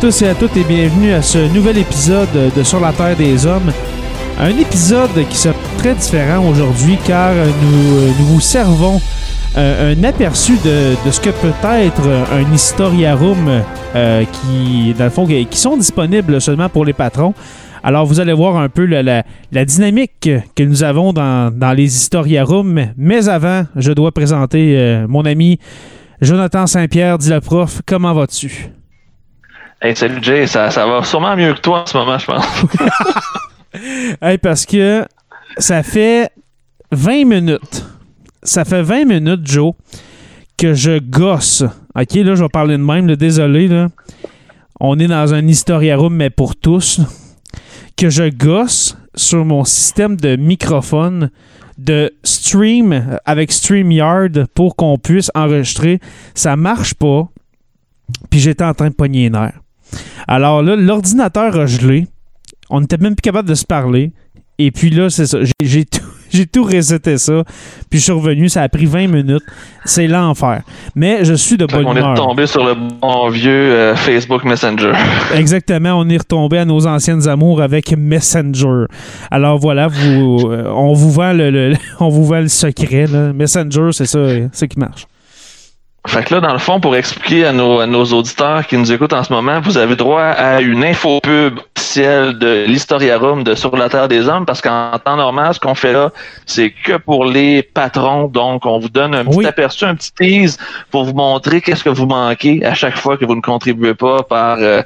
Tous et à toutes et bienvenue à ce nouvel épisode de Sur la Terre des Hommes. Un épisode qui sera très différent aujourd'hui car nous, nous vous servons euh, un aperçu de, de ce que peut être un historiarum euh, qui, dans le fond, qui sont disponibles seulement pour les patrons. Alors, vous allez voir un peu la, la- la dynamique que nous avons dans, dans les historiarums. Mais avant, je dois présenter euh, mon ami Jonathan Saint-Pierre, dit le prof. Comment vas-tu? Hey, salut Jay, ça, ça va sûrement mieux que toi en ce moment, je pense. Hey, parce que ça fait 20 minutes. Ça fait 20 minutes, Joe, que je gosse. OK, là, je vais parler de même, désolé, là. On est dans un historiarum, mais pour tous. Que je gosse sur mon système de microphone de stream avec StreamYard pour qu'on puisse enregistrer. Ça marche pas. Puis j'étais en train de pogner les nerfs. Alors là, l'ordinateur a gelé. On n'était même plus capable de se parler. Et puis là, c'est ça. J'ai- tout, j'ai tout reseté ça. Puis je suis revenu. Ça a pris 20 minutes. C'est l'enfer. Mais je suis de bonne qu'on est humeur. tombé sur le bon vieux euh, Facebook Messenger. Exactement. On est retombé à nos anciennes amours avec Messenger. Alors voilà, vous, euh, on vous vend le, le- on vous vend le secret. là. Messenger, c'est ça, c'est qui marche. Fait que là, dans le fond, pour expliquer à nos, à nos auditeurs qui nous écoutent en ce moment, vous avez droit à une infopub officielle de l'Historiarum de Sur la Terre des Hommes, parce qu'en temps normal, ce qu'on fait là, c'est que pour les patrons. Donc, on vous donne un petit aperçu, un petit tease pour vous montrer qu'est-ce que vous manquez à chaque fois que vous ne contribuez pas par euh,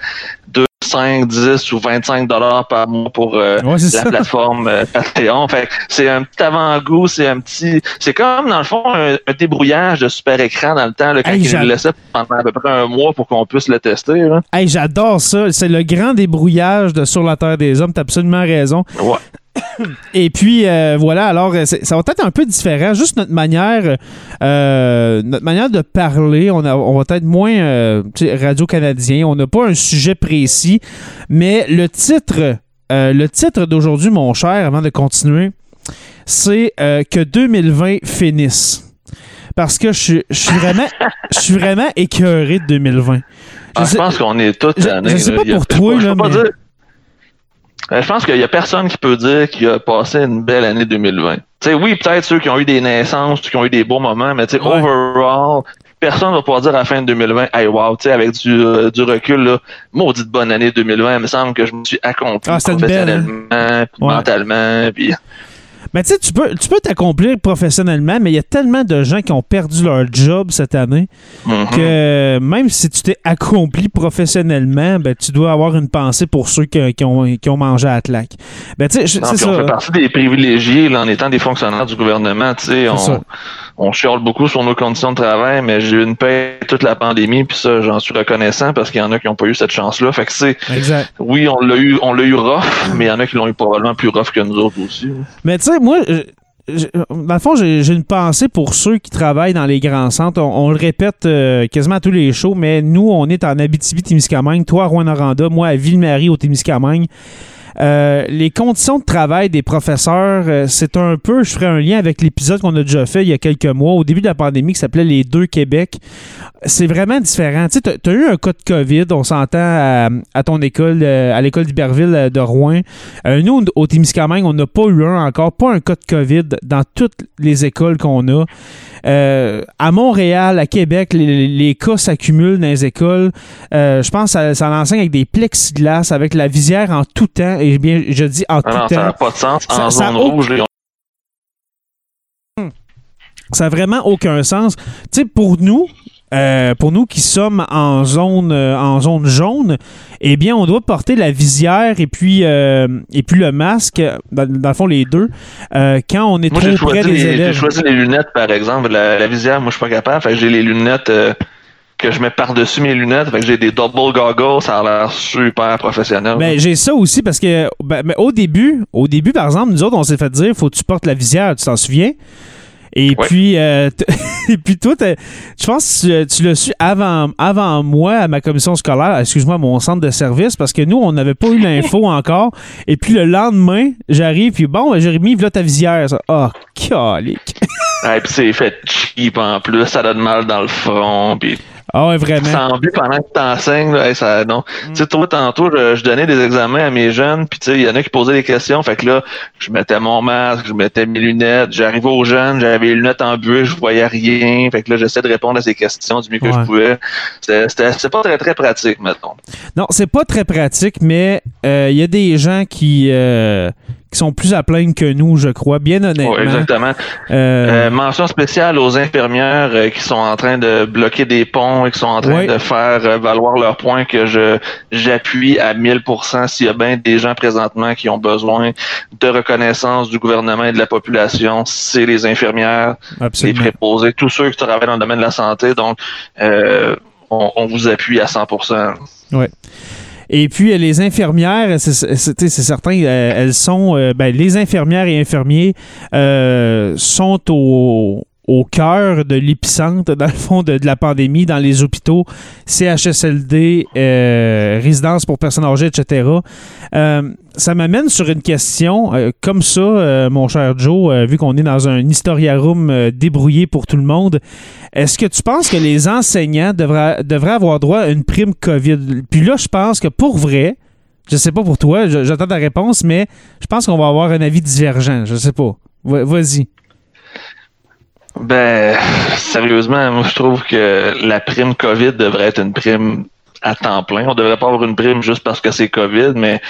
2, 5, 10 ou 25 dollars par mois pour euh, Ouais, la ça. plateforme euh, Patreon. Fait c'est un petit avant-goût, c'est un petit. C'est comme dans le fond un, un débrouillage de super écran dans le temps, là, quand Hey, ils nous laissaient pendant à peu près un mois pour qu'on puisse le tester. Là. Hey, j'adore ça. C'est le grand débrouillage de Sur la Terre des Hommes. T'as absolument raison. Ouais. Et puis euh, voilà, alors euh, ça va être un peu différent. Juste notre manière, euh, notre manière de parler, on, a- on va être moins euh, radio canadien. On n'a pas un sujet précis, mais le titre, le titre d'aujourd'hui, mon cher, avant de continuer, c'est que 2020 finisse. Parce que je suis- je suis vraiment, je suis vraiment écœuré de 2020. Ah, je sais- pense qu'on est tous je- je sais pas pour toi, là, mais- Je pense qu'il y a personne qui peut dire qu'il a passé une belle année 2020. Tu sais, oui, peut-être ceux qui ont eu des naissances, qui ont eu des beaux moments, mais Ouais. overall, personne va pouvoir dire à la fin de 2020, hey wow, tu sais, avec du, euh, du recul, là, maudite bonne année 2020, il me semble que je me suis accompli Ah, belle, hein? professionnellement, puis Ouais. mentalement, puis Mais tu sais, tu peux tu peux t'accomplir professionnellement, mais il y a tellement de gens qui ont perdu leur job cette année mhm. que même si tu t'es accompli professionnellement, ben, tu dois avoir une pensée pour ceux qui, qui ont, qui ont mangé à la claque. Ben, tu sais, on ça. fait partie des privilégiés là, en étant des fonctionnaires du gouvernement. Tu sais, ça. on, on chiale beaucoup sur nos conditions de travail, mais j'ai eu une paix toute la pandémie, puis ça, j'en suis reconnaissant parce qu'il y en a qui n'ont pas eu cette chance-là. Fait que c'est, oui, on l'a eu, on l'a eu rough, mais il y en a qui l'ont eu probablement plus rough que nous autres aussi. là. Mais tu sais, moi, je- dans le fond, j'ai une pensée pour ceux qui travaillent dans les grands centres. On, on le répète euh, quasiment à tous les shows, mais nous, on est en Abitibi-Témiscamingue, toi à Rouen-Noranda, moi à Ville-Marie au Témiscamingue. Euh, les conditions de travail des professeurs, euh, c'est un peu, je ferai un lien avec l'épisode qu'on a déjà fait il y a quelques mois, au début de la pandémie, qui s'appelait Les deux Québec. C'est vraiment différent. Tu sais, tu as eu un cas de COVID, on s'entend à, ton école, euh, à l'école d'Iberville de Rouen. Nous, au Témiscamingue, on n'a pas eu un encore, pas un cas de COVID dans toutes les écoles qu'on a. Euh, à Montréal, à Québec, les, les cas s'accumulent dans les écoles. Euh, je pense que ça, ça l'enseigne avec des plexiglas, avec la visière en tout temps. Et bien, je dis en Ah tout non, ça temps. n'a pas de sens. En ça zone rouge, Ça n'a vraiment aucun sens. Tu sais, pour nous, euh, pour nous qui sommes en zone, euh, en zone jaune, eh bien, on doit porter la visière et puis, euh, et puis le masque, dans, dans le fond, les deux, quand on est Moi, trop près des les, j'ai élèves. choisi les lunettes, par exemple. La, la visière, moi, je suis pas capable. Fait j'ai les lunettes que je mets par-dessus mes lunettes. Fait que j'ai des double goggles. Ça a l'air super professionnel. Ben, j'ai ça aussi parce que ben, mais au début, au début, par exemple, nous autres, on s'est fait dire faut que tu portes la visière, tu t'en souviens? Et Ouais. puis, euh, et puis toi, je pense que tu, tu l'as su avant, avant moi à ma commission scolaire, excuse-moi, mon centre de service, parce que nous, on n'avait pas eu l'info encore. Et puis le lendemain, j'arrive, puis bon, Jérémy, voilà ta visière. Ça. Ah, calique. Et puis c'est fait cheap en plus. Ça donne mal dans le front. Puis Ah ouais, vraiment. sans but pendant que t'enseignes, là, hey, ça, non. Mm. Tu sais, toi, tantôt, je, je donnais des examens à mes jeunes, puis tu sais, il y en a qui posaient des questions, fait que là, je mettais mon masque, je mettais mes lunettes, j'arrivais aux jeunes, j'avais les lunettes en buée, je voyais rien, fait que là, j'essayais de répondre à ces questions du mieux que je pouvais. C'était, c'était, c'était pas très, très pratique, mettons. Non, c'est pas très pratique, mais euh, il y a des gens qui, euh, qui sont plus à plaindre que nous, je crois, bien honnêtement. Ouais, exactement. Euh, Euh, mention spéciale aux infirmières euh, qui sont en train de bloquer des ponts et qui sont en train de faire valoir leur point que je j'appuie à 1000% s'il y a bien des gens présentement qui ont besoin de reconnaissance du gouvernement et de la population, c'est les infirmières, les préposés, tous ceux qui travaillent dans le domaine de la santé. Donc, on, on vous appuie à 100%. Et puis, euh, les infirmières, c'est- certain, euh, elles sont. euh, ben, les infirmières et infirmiers sont au, au cœur de l'épicentre, dans le fond, de, de la pandémie, dans les hôpitaux, CHSLD, euh, résidences pour personnes âgées, etc. Euh, ça m'amène sur une question euh, comme ça, euh, mon cher Joe, vu qu'on est dans un historiarum débrouillé pour tout le monde. Est-ce que tu penses que les enseignants devraient, devraient avoir droit à une prime COVID? Puis là, je pense que pour vrai, je sais pas pour toi, j'attends ta réponse, mais je pense qu'on va avoir un avis divergent. Je sais pas. Va- Vas-y. Ben, sérieusement, moi, je trouve que la prime COVID devrait être une prime à temps plein. On devrait pas avoir une prime juste parce que c'est COVID, mais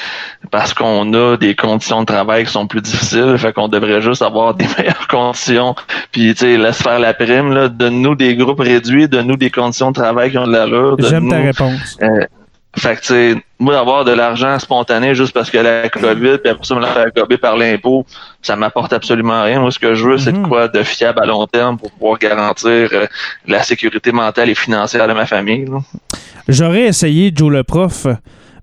parce qu'on a des conditions de travail qui sont plus difficiles. Fait qu'on devrait juste avoir des meilleures conditions. Puis, tu sais, laisse faire la prime, là. Donne-nous des groupes réduits, donne-nous des conditions de travail qui ont de l'allure. J'aime ta réponse. euh, fait que, tu sais, moi, avoir de l'argent spontané juste parce que la COVID, puis après ça, me la faire gober par l'impôt, ça m'apporte absolument rien. Moi, ce que je veux, c'est Mhm. de quoi de fiable à long terme pour pouvoir garantir euh, la sécurité mentale et financière de ma famille. J'aurais essayé Joe le prof,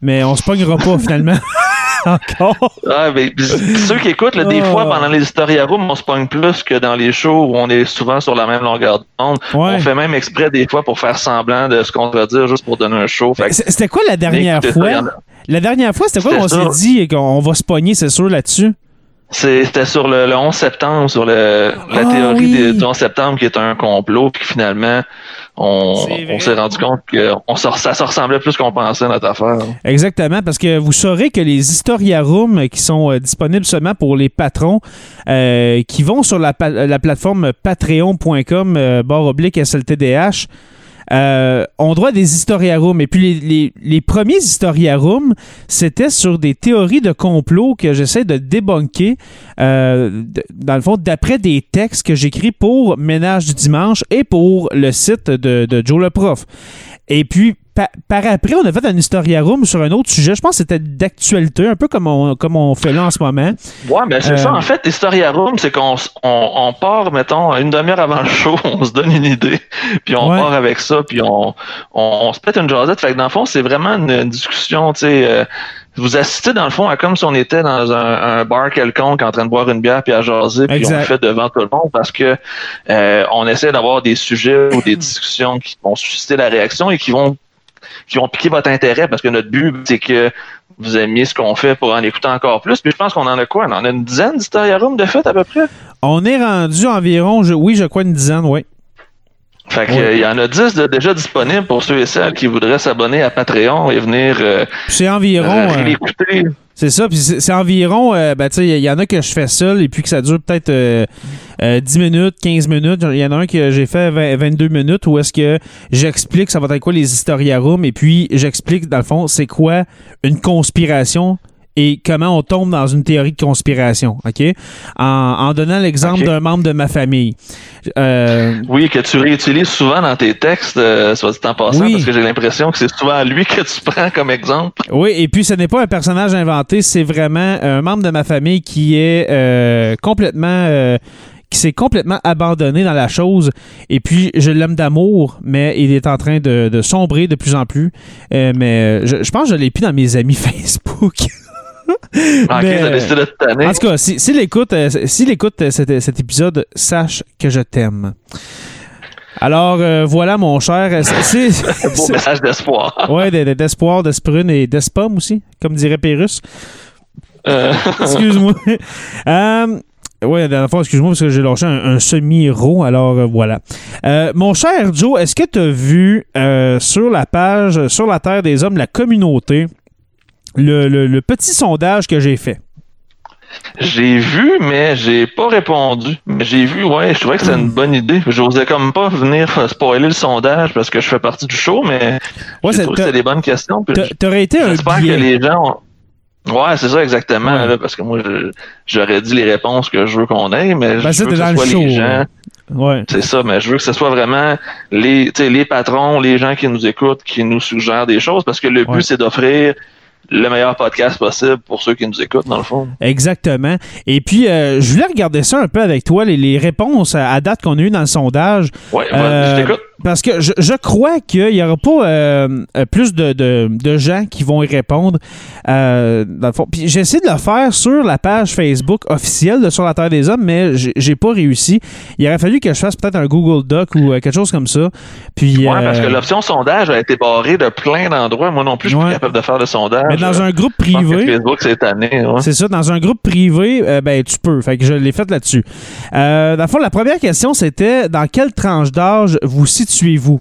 mais on se pognera pas finalement. Encore. Ah, pis ceux qui écoutent, là, des Oh. fois, pendant les historiarums, on se pogne plus que dans les shows où on est souvent sur la même longueur d'onde. Ouais. On fait même exprès des fois pour faire semblant de ce qu'on va dire juste pour donner un show. C'était quoi la dernière fois? La dernière fois, c'était quoi qu'on s'est dit qu'on va se pogner, c'est sûr, là-dessus? C'était sur le, le 11 septembre, sur le, la Ah théorie oui. du 11 septembre qui est un complot, puis finalement, on, on s'est rendu compte que on se- ça se ressemblait plus qu'on pensait notre affaire. Exactement, parce que vous saurez que les historiarums qui sont euh, disponibles seulement pour les patrons, euh, qui vont sur la, la plateforme patreon.com, euh, barre oblique SLTDH, euh, ont droit à des historiarums. Et puis les, les- les premiers historiarums, c'était sur des théories de complot que j'essaie de débunker, euh, dans le fond, d'après des textes que j'écris pour Ménage du Dimanche et pour le site de, de Joe le Prof. Et puis, pa- par après, on a fait un historiarum sur un autre sujet. Je pense que c'était d'actualité, un peu comme on, comme on fait là en ce moment. Ouais, mais c'est Euh, ça, en fait, Historia Room, c'est qu'on on, on part, mettons, une demi-heure avant le show, on se donne une idée, puis on Ouais. part avec ça, puis on, on, on se pète une jasette. Fait que dans le fond, c'est vraiment une, discussion, tu sais. euh, vous assistez dans le fond à comme si on était dans un, un bar quelconque en train de boire une bière puis à jaser puis on le fait devant tout le monde parce que euh, on essaie d'avoir des sujets ou des discussions qui vont susciter la réaction et qui vont qui ont piqué votre intérêt parce que notre but, c'est que vous aimiez ce qu'on fait pour en écouter encore plus. Puis je pense qu'on en a quoi? On en a une dizaine d'Historiarum de fait à peu près? On est rendu environ, je- oui, je crois une dizaine, oui. Fait que, euh, il y en a 10 de- déjà disponibles pour ceux et celles qui voudraient s'abonner à Patreon et venir euh, C'est environ. euh. C'est ça, puis c'est environ, euh, ben, il y en a que je fais seul et puis que ça dure peut-être euh, euh, 10 minutes, 15 minutes. Il y en a un que j'ai fait 20 22 minutes où est-ce que j'explique ça va être quoi les historiarums et puis j'explique, dans le fond, c'est quoi une conspiration et comment on tombe dans une théorie de conspiration, OK? En, en donnant l'exemple d'un membre de ma famille. Euh, Oui, que tu réutilises souvent dans tes textes, euh, soit dit en passant, Oui. parce que j'ai l'impression que c'est souvent lui que tu prends comme exemple. Oui, et puis ce n'est pas un personnage inventé, c'est vraiment un membre de ma famille qui est euh, complètement. qui s'est complètement abandonné dans la chose. Et puis, je l'aime d'amour, mais il est en train de, de sombrer de plus en plus. Euh, mais je, je pense que je l'ai plus dans mes amis Facebook. En tout cas, si- s'il écoute, euh, écoute euh, cet, cet épisode, sache que je t'aime. Alors, euh, voilà, mon cher. c'est- c'est- Beau message d'espoir. Ouais, de- de- d'espoir, d'esprune et d'espum aussi, comme dirait Pérus. Euh, Excuse-moi. ouais, la dernière fois, excuse-moi, parce que j'ai lâché un, un semi-ro, alors euh, voilà. Euh, mon cher Joe, est-ce que tu as vu euh, sur la page, sur la Terre des Hommes, la communauté, le, le- le petit sondage que j'ai fait? j'ai vu, mais j'ai pas répondu. Mais j'ai vu, ouais, je trouvais que c'était Hmm. une bonne idée. J'osais comme pas venir spoiler le sondage parce que je fais partie du show, mais Ouais, c'est- trouvé que c'était des bonnes questions. T'aurais été un J'espère que les gens ont... Ouais, c'est ça exactement, Ouais. là, parce que moi, je- j'aurais dit les réponses que je veux qu'on ait, mais Ben, je veux que ce soit show, les gens... Ouais. C'est ça, mais je veux que ce soit vraiment les, les patrons, les gens qui nous écoutent, qui nous suggèrent des choses, parce que le but, c'est d'offrir le meilleur podcast possible pour ceux qui nous écoutent, dans le fond. Exactement. Et puis, euh, je voulais regarder ça un peu avec toi, les, les réponses à, à date qu'on a eues dans le sondage. Ouais, Euh, je t'écoute. Parce que je, je crois qu'il n'y aura pas euh, euh, plus de, de- de gens qui vont y répondre. euh, dans le fond. Puis j'ai essayé de le faire sur la page Facebook officielle de Sur la Terre des Hommes, mais j'ai- pas réussi. Il aurait fallu que je fasse peut-être un Google Doc ou euh, quelque chose comme ça. Puis, Ouais, parce que l'option sondage a été barrée de plein d'endroits. Moi non plus, je suis Ouais. capable de faire de sondage. mais dans un groupe privé. Facebook cette année. Ouais. C'est ça, dans un groupe privé, ben tu peux. Fait que je l'ai fait là-dessus. Dans le fond, la première question, c'était dans quelle tranche d'âge vous situez-vous?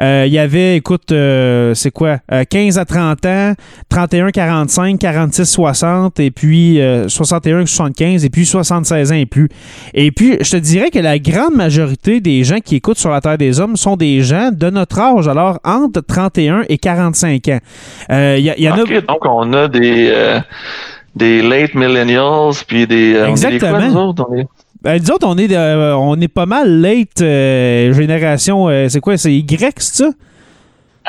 Euh, Il y avait, écoute, euh, c'est quoi? Euh, 15 à 30 ans, 31, 45, 46, 60, et puis euh, 61, 75, et puis 76 ans et plus. Et puis, je te dirais que la grande majorité des gens qui écoutent sur la Terre des Hommes sont des gens de notre âge, alors entre 31 et 45 ans. Euh, Il y, a- en a... Ok, donc on a des, euh, des late millennials, puis des... euh, on est des Exactement. quoi, nous autres? On est- Ben, disons, on est, euh, on est pas mal late euh, génération. euh, c'est quoi? C'est Y, c'est ça?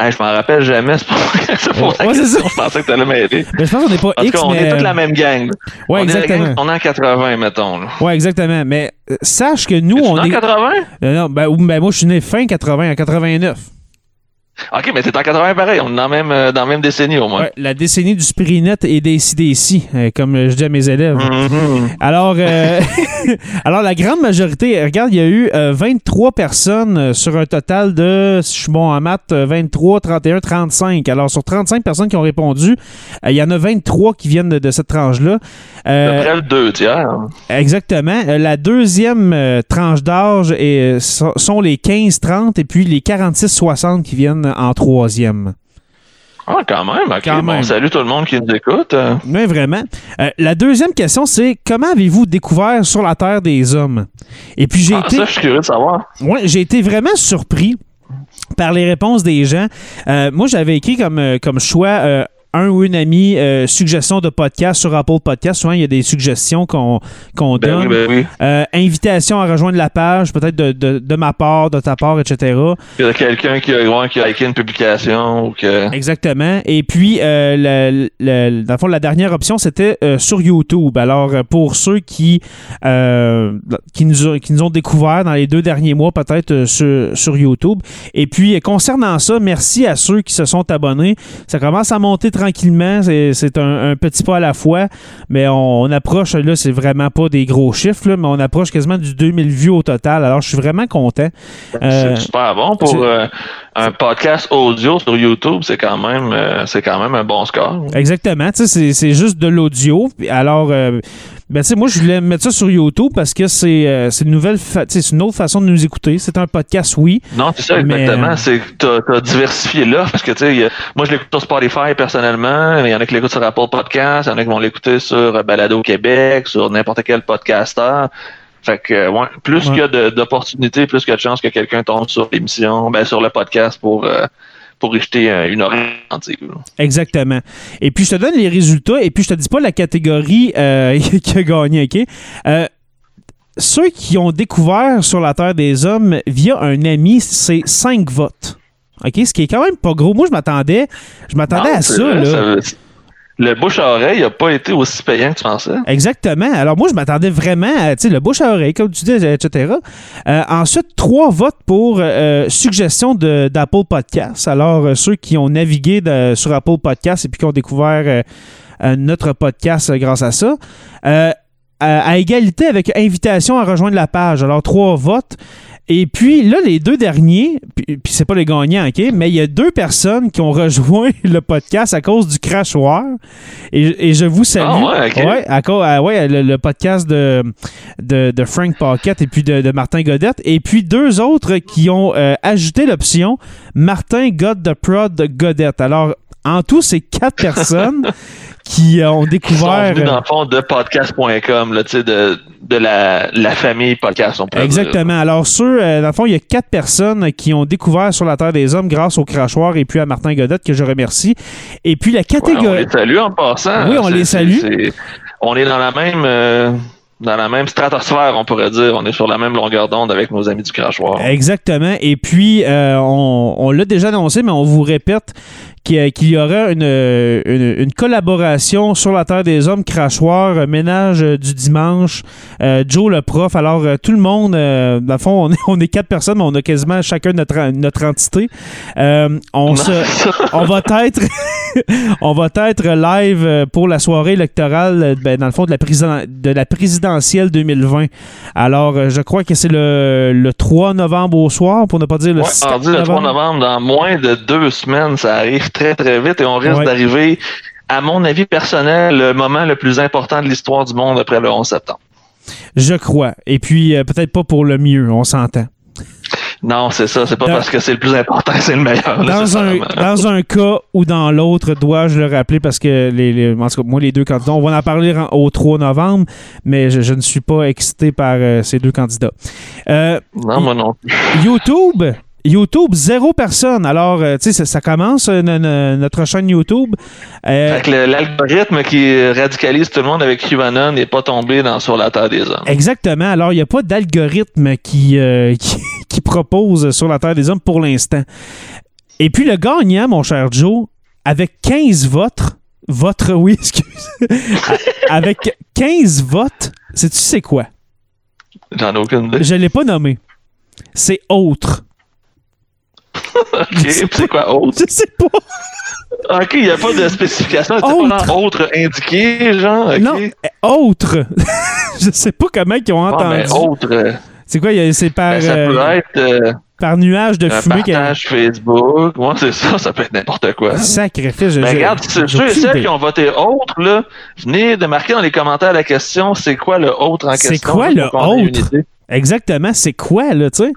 Je m'en rappelle jamais, c'est pour Ouais, c'est ça. Je pensais que tu allais m'aider. Ben, je pense qu'on n'est pas En tout X, on mais... est toute la même gang. Ouais, on, est exactement. gang- on est en 80, mettons. Là. Ouais, exactement. Mais sache que nous, on en est... 80? Euh, non, ben, ben, moi, je suis né fin 80, en 89. Ok, mais t'es en 80 pareil. On est dans la même, euh, dans la même décennie au moins. Ouais, la décennie du Spirinet et des CDC, euh, comme je dis à mes élèves. Mhm. Alors, euh, alors, la grande majorité, regarde, il y a eu euh, 23 personnes sur un total de, si je suis bon en maths, euh, 23, 31, 35. Alors, sur 35 personnes qui ont répondu, euh, il y en a 23 qui viennent de, de cette tranche-là. Le 2 tiers. exactement. La deuxième tranche d'âge sont les 15-30 et puis les 46-60 qui viennent en troisième. Ah, quand même. Quand bon, salut tout le monde qui nous écoute. Oui, vraiment. Euh, la deuxième question, c'est comment avez-vous découvert sur la Terre des hommes? Et puis j'ai ah, été... ça, je suis curieux de savoir. Ouais, j'ai été vraiment surpris par les réponses des gens. Euh, moi, j'avais écrit comme, euh, comme choix euh, un ou une amie euh, suggestion de podcast sur Apple Podcast. Souvent, il y a des suggestions qu'on qu'on Ben donne. oui, ben oui. Euh, invitation à rejoindre la page, peut-être de, de- de ma part, de ta part, etc. Il y a quelqu'un qui qui a liké une publication ou que. Exactement. Et puis, euh, le- le- dans le fond, la dernière option, c'était euh, sur YouTube. Alors, euh, pour ceux qui, euh, qui, nous, ont- qui nous ont découvert dans les deux derniers mois, peut-être euh, sur, sur YouTube. Et puis, concernant ça, merci à ceux qui se sont abonnés. Ça commence à monter tranquillement. C'est c'est un, un petit pas à la fois. Mais on, on approche, là, c'est vraiment pas des gros chiffres, là, mais on approche quasiment du 2000 vues au total. Alors, je suis vraiment content. Euh, C'est super bon pour euh, un podcast audio sur YouTube. C'est quand même, euh, c'est quand même un bon score. Exactement. C'est- juste de l'audio. Alors, euh, ben, tu sais, moi, je voulais mettre ça sur YouTube parce que c'est euh, c'est une nouvelle, c'est une autre façon de nous écouter. C'est un podcast, oui. Non, c'est ça, Mais, exactement. euh, C'est t'as, t'as diversifié l'offre parce que, tu sais, moi, je l'écoute sur Spotify personnellement. Il y en a qui l'écoutent sur Apple Podcast. Il y en a qui vont l'écouter sur euh, Balado Québec, sur n'importe quel podcasteur. Fait que, euh, ouais, plus Ouais. qu'il y a d'opportunités, plus qu'il y a de chances que quelqu'un tombe sur l'émission, ben, sur le podcast pour, euh, pour jeter euh, une oreille. Exactement. Et puis, je te donne les résultats et puis je te dis pas la catégorie euh, qui a gagné, OK? Euh, ceux qui ont découvert sur la Terre des Hommes via un ami, c'est 5 votes. OK? Ce qui est quand même pas gros. Moi, je m'attendais je m'attendais à ça, vrai, là. ça le bouche à oreille n'a pas été aussi payant que tu pensais. Exactement. Alors moi, je m'attendais vraiment à le bouche à oreille, comme tu dis, etc. Euh, ensuite, trois votes pour euh, suggestion d'Apple Podcasts. Alors, euh, ceux qui ont navigué sur Apple Podcasts et puis qui ont découvert notre podcast grâce à ça. À égalité avec invitation à rejoindre la page. Alors, trois votes. Et puis là, les deux derniers, puis, puis c'est pas les gagnants, OK? Mais il y a deux personnes qui ont rejoint le podcast à cause du crachoir. Et, et je vous salue. Ah ouais, à cause- ah ouais, le, le podcast de, de, de Frank Pocket et puis de, de Martin Godette. Et puis deux autres qui ont euh, ajouté l'option Martin God the Prod Godette. Alors, en tout, c'est quatre personnes qui euh, ont Ils sont découvert. venus dans le fond de podcast.com, là, tu sais, de, de la, la famille podcast, on peut dire. Exactement. Alors, ceux, euh, dans le fond, il y a quatre personnes qui ont découvert sur la Terre des Hommes grâce au crachoir et puis à Martin Godette, que je remercie. Et puis la Ouais, on catégorie. les salue en passant. Oui, on les salue. On est dans la même euh, dans la même stratosphère, on pourrait dire. On est sur la même longueur d'onde avec nos amis du crachoir. Exactement. Et puis, euh, on, on l'a déjà annoncé, mais on vous répète qu'il y- qu'il y aura une, une, une collaboration sur la Terre des Hommes, Crachoir, euh, Ménage euh, du dimanche, euh, Joe le prof. Alors, euh, tout le monde, euh, dans le fond, on est, on est quatre personnes, mais on a quasiment chacun notre, notre entité. Euh, on, se, on va être on va être live euh, pour la soirée électorale euh, ben, dans le fond de la, de la présidentielle 2020. Alors euh, je crois que c'est le, le 3 novembre au soir pour ne pas dire le Ouais, 6 mardi, le 3 novembre, dans moins de deux semaines, ça arrive très très vite et on risque Ouais. d'arriver, à mon avis personnel, le moment le plus important de l'histoire du monde après le 11 septembre. Je crois. Et puis euh, peut-être pas pour le mieux, on s'entend. Non, c'est ça. C'est pas Dans- parce que c'est le plus important c'est le meilleur. Dans un, dans un cas ou dans l'autre, dois-je le rappeler parce que les, les- en tout cas, moi, les deux candidats, on va en parler en- au 3 novembre, mais je, je ne suis pas excité par euh, ces deux candidats. Euh, Non, moi non plus. YouTube, YouTube, zéro personne. Alors, euh, tu sais, ça, ça commence, euh, no- no- notre chaîne YouTube. Euh, Fait que l'algorithme qui radicalise tout le monde avec QAnon n'est pas tombé dans sur la terre des hommes. exactement. Alors, il n'y a pas d'algorithme qui, qui, qui propose sur la Terre des Hommes pour l'instant. Et puis, le gagnant, mon cher Joe, avec 15 votes, votre, oui, excuse, avec 15 votes, sais-tu c'est quoi? J'en ai aucune idée. Je ne l'ai pas nommé. C'est autre. Ok, c'est quoi autre? Je sais pas. Ok, il n'y a pas de spécification. C'est Autre. pas autre indiqué, genre. Non, euh, autre. je sais pas comment ils ont Bon, entendu. mais autre, euh, C'est quoi? C'est par, ben, ça euh, peut être euh, par nuage de un fumée. a- partage Facebook. Moi, c'est ça, ça peut être n'importe quoi. Sacrifice. je- Mais je- regarde, ceux et celles qui ont voté autre, là, venez de marquer dans les commentaires la question, c'est quoi le autre en C'est question? quoi juste le autre? Exactement, c'est quoi, là, tu sais?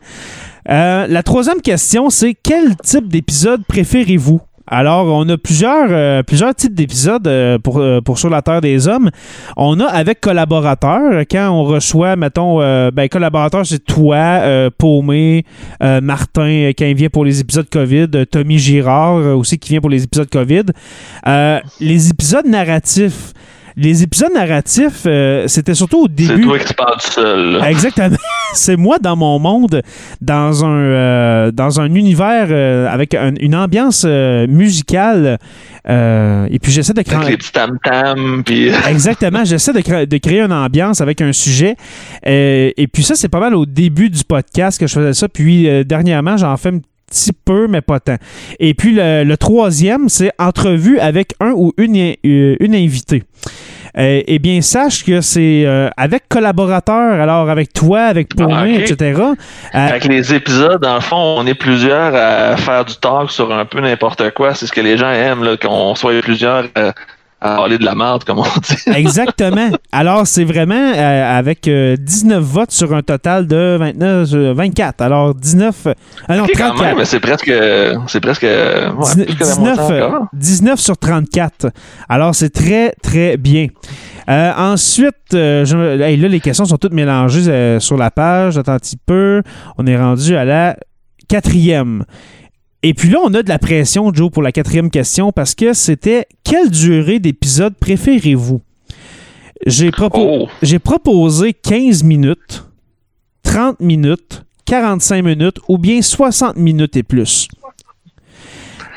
Euh, la troisième question, c'est quel type d'épisode préférez-vous? Alors, on a plusieurs, euh, types d'épisodes euh, pour, Sur la Terre des Hommes. On a avec collaborateurs, quand on reçoit, mettons, ben, c'est toi, Paumé, Martin, quand il vient pour les épisodes COVID, Tommy Girard aussi qui vient pour les épisodes COVID. Les épisodes narratifs. Les épisodes narratifs, euh, c'était surtout au C'est début. toi qui parles tout seul. là. Exactement. C'est moi dans mon monde, dans un, euh, dans un univers euh, avec un- une ambiance euh, musicale. euh, et puis j'essaie de Avec les créer. petits tam-tams, puis... Exactement, j'essaie de, créer- de créer une ambiance avec un sujet. Euh, et puis ça, c'est pas mal au début du podcast que je faisais ça. Puis euh, dernièrement, j'en fais une petit peu, mais pas tant. Et puis le, le troisième, c'est entrevue avec un ou une, une invitée. Euh, eh bien, sache que c'est euh, avec collaborateurs, alors avec toi, avec Paulin, Ah, ok. etc. Euh, Avec les épisodes, dans le fond, on est plusieurs à faire du talk sur un peu n'importe quoi. C'est ce que les gens aiment, qu'on soit plusieurs euh, parler de la merde, comme on dit. Exactement. Alors, c'est vraiment euh, avec euh, 19 votes sur un total de 29, euh, 24. Alors, 19. euh, ah non, Ok, quand 34. même, c'est presque, c'est presque, ouais, 19, plus que la moitié 19, euh, encore. 19 sur 34. Alors, c'est très, très bien. Euh, ensuite, euh, je- hey, là, les questions sont toutes mélangées euh, sur la page. Attends un petit peu. On est rendu à la quatrième. Et puis là, on a de la pression, Joe, pour la quatrième question parce que c'était quelle durée d'épisode préférez-vous? J'ai propo- Oh, j'ai proposé 15 minutes, 30 minutes, 45 minutes ou bien 60 minutes et plus.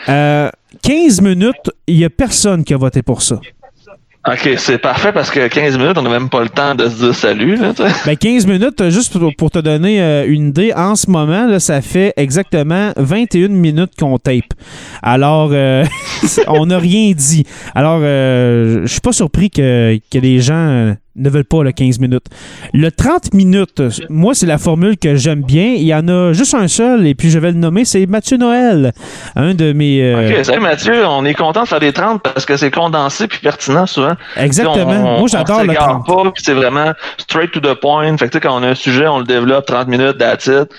Euh, 15 minutes, il n'y a personne qui a voté pour ça. Ok, c'est parfait parce que 15 minutes, on n'a même pas le temps de se dire salut, là. Ben 15 minutes, juste pour, pour te donner euh, une idée, en ce moment, là, ça fait exactement 21 minutes qu'on tape. Alors, euh, on n'a rien dit. Alors, euh, je suis pas surpris que, que les gens euh, ne veulent pas le 15 minutes. Le 30 minutes, moi, c'est la formule que j'aime bien. Il y en a juste un seul, et puis je vais le nommer, c'est Mathieu Noël. Un de mes... euh, Ok, salut Mathieu, on est content de faire des 30 parce que c'est condensé puis pertinent souvent. exactement. On- moi, j'adore le s'égare 30. pas, c'est vraiment straight to the point. Fait que, tu sais, quand on a un sujet, on le développe 30 minutes, that's it.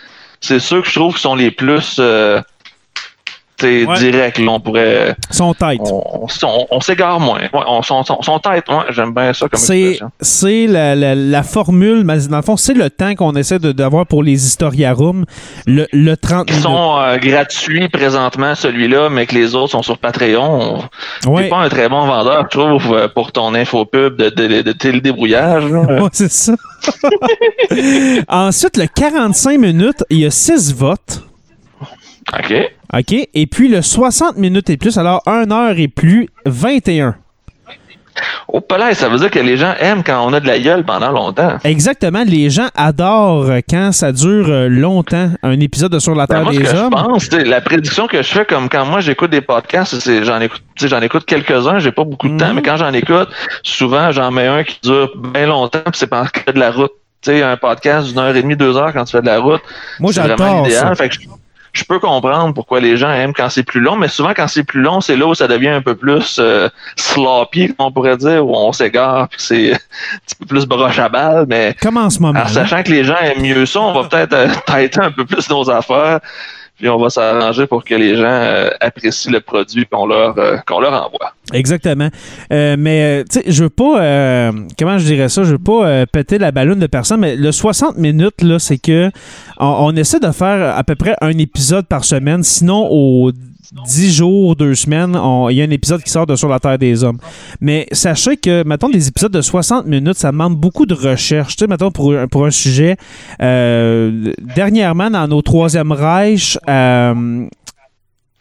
C'est ceux que je trouve qui sont les plus euh, Ouais. directs. Là, on pourrait. Son tête. On, on- on s'égare moins. Ouais, on, son, son, son tête, ouais, j'aime bien ça comme C'est, la, la- la formule, mais dans le fond, c'est le temps qu'on essaie de, d'avoir pour les historiarums, le, le 30 Qui minutes. sont euh, gratuits présentement, celui-là, mais que les autres sont sur Patreon. On- Ouais. T'es pas un très bon vendeur, je trouve, euh, pour ton infopub de, de, de, de télédébrouillage. là. Ouais, c'est ça. Ensuite, le 45 minutes, il y a 6 votes. OK. OK? Et puis le 60 minutes et plus, alors 1 heure et plus, 21. Au palais, ça veut dire que les gens aiment quand on a de la gueule pendant longtemps. Exactement. Les gens adorent quand ça dure euh, longtemps, un épisode de Sur la Ben, Terre ce des que je Hommes. pense, la prédiction que je fais, comme quand moi j'écoute des podcasts, c'est j'en écoute, j'en écoute quelques-uns, j'ai pas beaucoup de temps, Mhm. mais quand j'en écoute, souvent j'en mets un qui dure bien longtemps, puis c'est pendant que de la route. Tu sais, un podcast d'une heure et demie, deux heures quand tu fais de la route, Moi, c'est vraiment j'adore ça. l'idéal. Fait que je, je peux comprendre pourquoi les gens aiment quand c'est plus long, mais souvent quand c'est plus long, c'est là où ça devient un peu plus euh, sloppy, on pourrait dire, où on s'égare, puis c'est un petit peu plus broche à balle, mais Comme en ce moment. en sachant que les gens aiment mieux ça, on va peut-être euh, têter un peu plus nos affaires, puis on va s'arranger pour que les gens euh, apprécient le produit qu'on leur, euh, qu'on leur envoie. Exactement. Euh, mais, euh, tu sais, je veux pas. comment je dirais ça? Je veux pas péter la ballonne de personne, mais le 60 minutes, là, c'est que on, essaie de faire à peu près un épisode par semaine. Sinon, aux 10 jours, 2 semaines, il y a un épisode qui sort de Sur la Terre des Hommes. Mais sachez que, mettons, des épisodes de 60 minutes, ça demande beaucoup de recherche. Tu sais, mettons, pour, un- pour un sujet, euh, dernièrement, dans nos Troisième Reich, euh,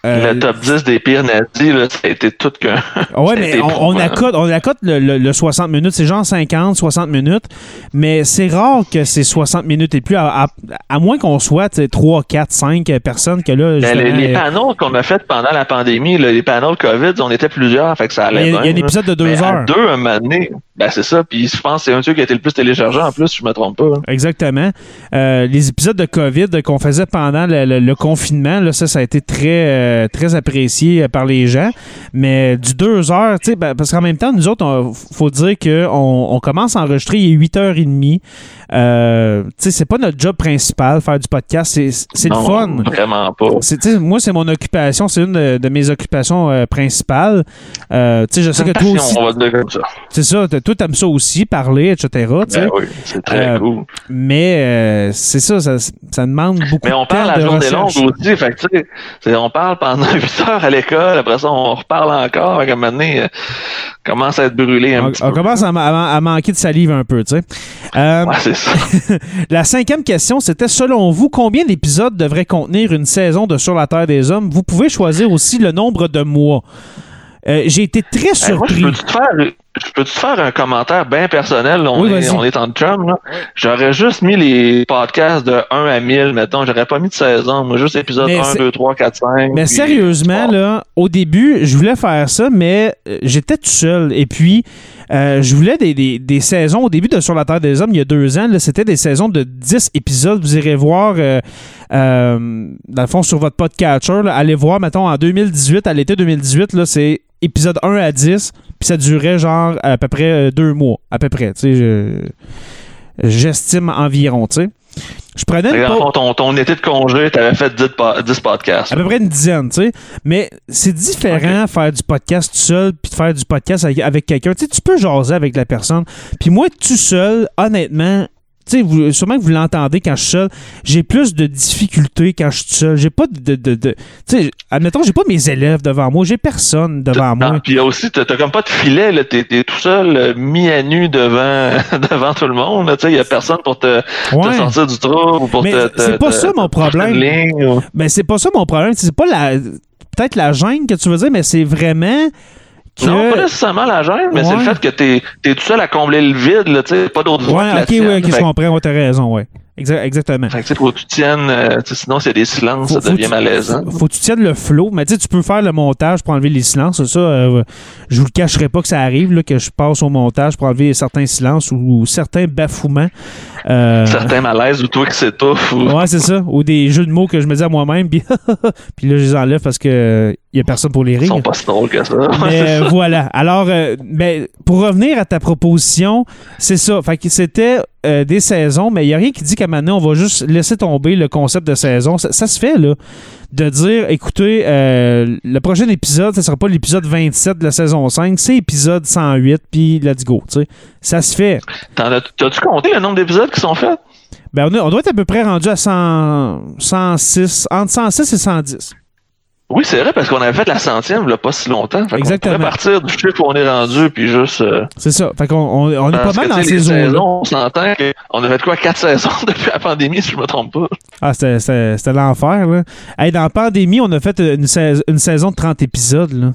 euh, le top 10 des pires nazis, là, ça a été tout qu'un. Ouais, mais on, on accote, on accote le, le- le 60 minutes. C'est genre 50, 60 minutes. Mais c'est rare que c'est 60 minutes et plus, à, à- à moins qu'on soit tu sais, 3, 4, 5 personnes que là. Ben, les, euh, panneaux qu'on a fait pendant la pandémie, là, les panneaux COVID, on était plusieurs, fait que ça il allait y a, il y a un épisode de 2 Mais heures. deux, un moment donné, ben c'est ça. Puis je pense que c'est un truc qui a été le plus téléchargé en plus, si je me trompe pas. hein. Exactement. Euh, les épisodes de COVID qu'on faisait pendant le, le- le confinement, là, ça, ça a été très, euh, très apprécié euh, par les gens. Mais du 2 heures, tu sais, ben, parce qu'en même temps, nous autres, il faut dire qu'on on commence à enregistrer, il est 8h30. Euh, tu sais, c'est pas notre job principal, faire du podcast. C'est le fun. Vraiment pas. Moi, c'est mon occupation, c'est une de, de mes occupations principales. Tu sais, je sais que toi aussi, c'est ça, toi, t'aimes ça aussi, parler, etc. Ben oui, c'est très Euh, cool. Mais euh, c'est ça, ça, ça demande beaucoup Mais on de temps parle à de journée longue aussi. Fait que, on parle pendant 8 heures à l'école, après ça, on reparle encore. Qu'à un moment donné, euh, commence à être brûlé un On, petit on peu. commence à, ma- à manquer de salive un peu, tu sais. Euh, Ouais, c'est ça. La cinquième question, c'était selon vous, combien d'épisodes devrait contenir une saison de Sur la Terre des Hommes? Vous pouvez choisir aussi le nombre de mois. Euh, J'ai été très Hey, moi, je surpris. peux te faire, je peux te faire un commentaire bien personnel? On, Oui, est, on est en chum, là. J'aurais juste mis les podcasts de 1 à 1000, mettons. J'aurais pas mis de saison. Moi, juste épisode Mais 1, c'est- 2, 3, 4, 5. Mais puis- sérieusement, là, au début, je voulais faire ça, mais euh, j'étais tout seul. Et puis, euh, je voulais des, des- des saisons. Au début de Sur la Terre des Hommes, il y a deux ans, là, c'était des saisons de 10 épisodes. Vous irez voir, euh, euh, dans le fond, sur votre podcatcher. là, allez voir, mettons, en 2018, à l'été 2018, là, c'est épisode 1 à 10. Puis ça durait, genre, à peu près euh, deux mois. À peu près, tu sais. je- J'estime environ, tu sais. Je prenais une pause- ton, ton été de congé, t'avais fait 10, po- 10 podcasts. à peu près une dizaine, tu sais. Mais c'est différent faire du podcast tout seul puis de faire du podcast avec, avec quelqu'un. Tu sais, tu peux jaser avec la personne. Puis moi, tout seul, honnêtement, sais, vous- sûrement que vous l'entendez quand je suis seul, j'ai plus de difficultés quand je suis seul. J'ai pas de. de, de- tu sais, admettons, j'ai pas mes élèves devant moi, j'ai personne devant Non, moi. puis aussi, t'as comme pas de filet, là, t'es t'es tout seul, euh, mis à nu devant, devant tout le monde, tu sais, il y a personne pour te, sortir du trou ou pour Mais te, te- c'est pas te- ça, mon problème. une ligne, ou- Ben, c'est pas ça mon problème. C'est pas la. Peut-être la gêne que tu veux dire, mais c'est vraiment. Non, pas nécessairement la gêne, mais c'est le fait que t'es es tout seul à combler le vide, là, tu sais, pas d'autres Ouais, ok, ouais, Fait je comprends, ouais, t'as raison, ouais. Exa- exactement. fait que, faut que tu tiennes, euh, sinon, s'il y a des silences, Faut- ça devient faut malaisant. Faut que tu tiennes le flow. Mais tu tu peux faire le montage pour enlever les silences. Ça, euh, je vous le cacherai pas que ça arrive, là, que je passe au montage pour enlever certains silences ou, ou certains bafouements. Euh, Certains malaises ou toi qui s'étouffe ou... Ouais, c'est ça. Ou des jeux de mots que je me dis à moi-même, puis, puis là, je les enlève parce que il y a personne pour les Ils rire. sont pas si drôles que ça. Mais euh, voilà. Alors, euh, ben, pour revenir à ta proposition, c'est ça. Fait que c'était euh, des saisons, mais il n'y a rien qui dit qu'à maintenant, on va juste laisser tomber le concept de saison. Ça, ça se fait, là, de dire, écoutez, euh, le prochain épisode, ce ne sera pas l'épisode 27 de la saison 5, c'est épisode 108, puis let's go, tu sais. Ça se fait. T'as-tu compté le nombre d'épisodes qui sont faits? Ben, on, est- on doit être à peu près rendu à 100, 106, entre 106 et 110. Oui, c'est vrai, parce qu'on avait fait la centième, pas si longtemps. Fait Exactement. pourrait partir du chiffre où on est rendu, puis juste... euh, C'est ça. Fait qu'on on, on est pas mal dans ces saisons, on s'entend qu'on a fait quoi, quatre saisons depuis la pandémie, si je me trompe pas. Ah, c'était- c'était c'était l'enfer, là. Hey, dans la pandémie, on a fait une, sais- une saison de 30 épisodes, là.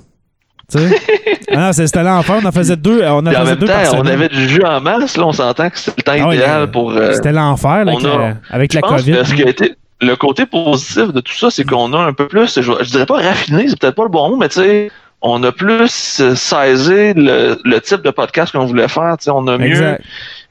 Tu sais? ah, c'était l'enfer. On en faisait deux, on en Puis en faisait même deux par on avait du jus en masse, là, on s'entend que c'est le temps Ah idéal pour... euh, C'était l'enfer, là, on avec, avec la COVID. que ce qui a été le côté positif de tout ça, c'est qu'on a un peu plus, je, je dirais pas raffiné, c'est peut-être pas le bon mot, mais tu sais, on a plus euh, saisi le, le type de podcast qu'on voulait faire. tu sais, On a mieux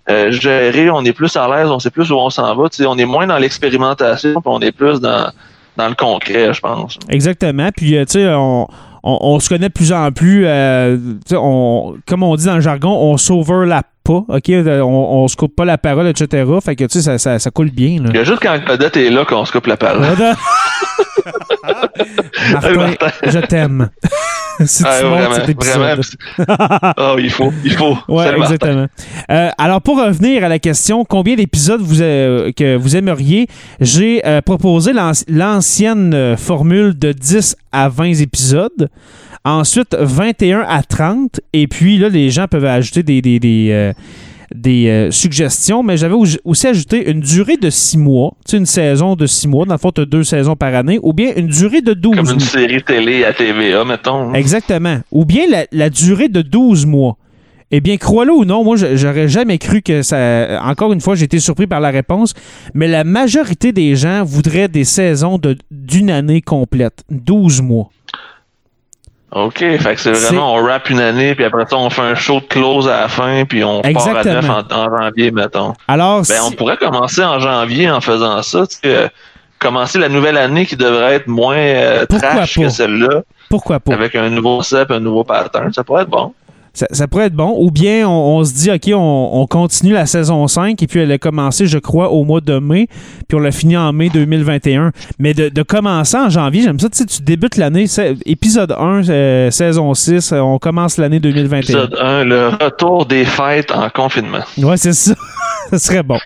euh, géré, on est plus à l'aise, on sait plus où on s'en va. tu sais, On est moins dans l'expérimentation, puis on est plus dans, dans le concret, je pense. Exactement. Puis, euh, tu sais, on, on, on se connaît de plus en plus. euh, tu sais, on, comme on dit dans le jargon, on s'overlappe pas. OK? On, on se coupe pas la parole, etc. Fait que, tu sais, ça, ça, ça coule bien, là. Il y a juste quand Odette est là qu'on se coupe la parole. Martin. je t'aime. si tu Ah, montes vraiment, cet épisode. Oh, il faut, il faut. Ouais, exactement. Euh, alors, pour revenir à la question, combien d'épisodes vous, euh, que vous aimeriez, j'ai euh, proposé l'an- l'ancienne formule de 10 à 20 épisodes. Ensuite, 21 à 30. Et puis, là, les gens peuvent ajouter des, des, des, des, euh, suggestions. Mais j'avais au- aussi ajouté une durée de 6 mois. Tu sais, une saison de 6 mois. Dans le fond, tu as deux saisons par année. Ou bien une durée de 12 Comme mois. une série télé à TVA, mettons. Exactement. Ou bien la, la durée de 12 mois. Eh bien, crois-le ou non, moi, j'aurais jamais cru que ça. Encore une fois, j'ai été surpris par la réponse, mais la majorité des gens voudraient des saisons de- d'une année complète, 12 mois. OK, fait que c'est vraiment, on rap une année, puis après ça, on fait un show de close à la fin, puis on part à neuf en, en janvier, mettons. Alors, Ben, on pourrait commencer en janvier en faisant ça, tu sais, euh, commencer la nouvelle année qui devrait être moins euh, trash que celle-là, pourquoi pas? avec un nouveau step, un nouveau pattern, ça pourrait être bon. Ça, ça pourrait être bon. Ou bien on, on se dit, OK, on, on continue la saison 5 et puis elle a commencé, je crois, au mois de mai, puis on l'a fini en mai 2021. Mais de, de commencer en janvier, j'aime ça. Tu sais, tu débutes l'année, épisode 1, euh, saison 6, euh, on commence l'année 2021. Épisode 1, le retour des fêtes en confinement. Ouais, c'est ça. ça serait bon.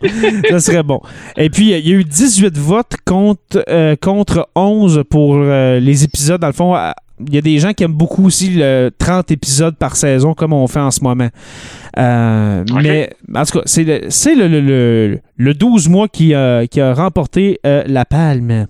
ça serait bon. Et puis, il y a eu 18 votes contre, euh, contre 11 pour euh, les épisodes. Dans le fond, à- il y a des gens qui aiment beaucoup aussi le 30 épisodes par saison, comme on fait en ce moment. Euh. Mais, en tout cas, c'est le, le, le, le- le 12 mois qui, a- qui a remporté euh, la palme.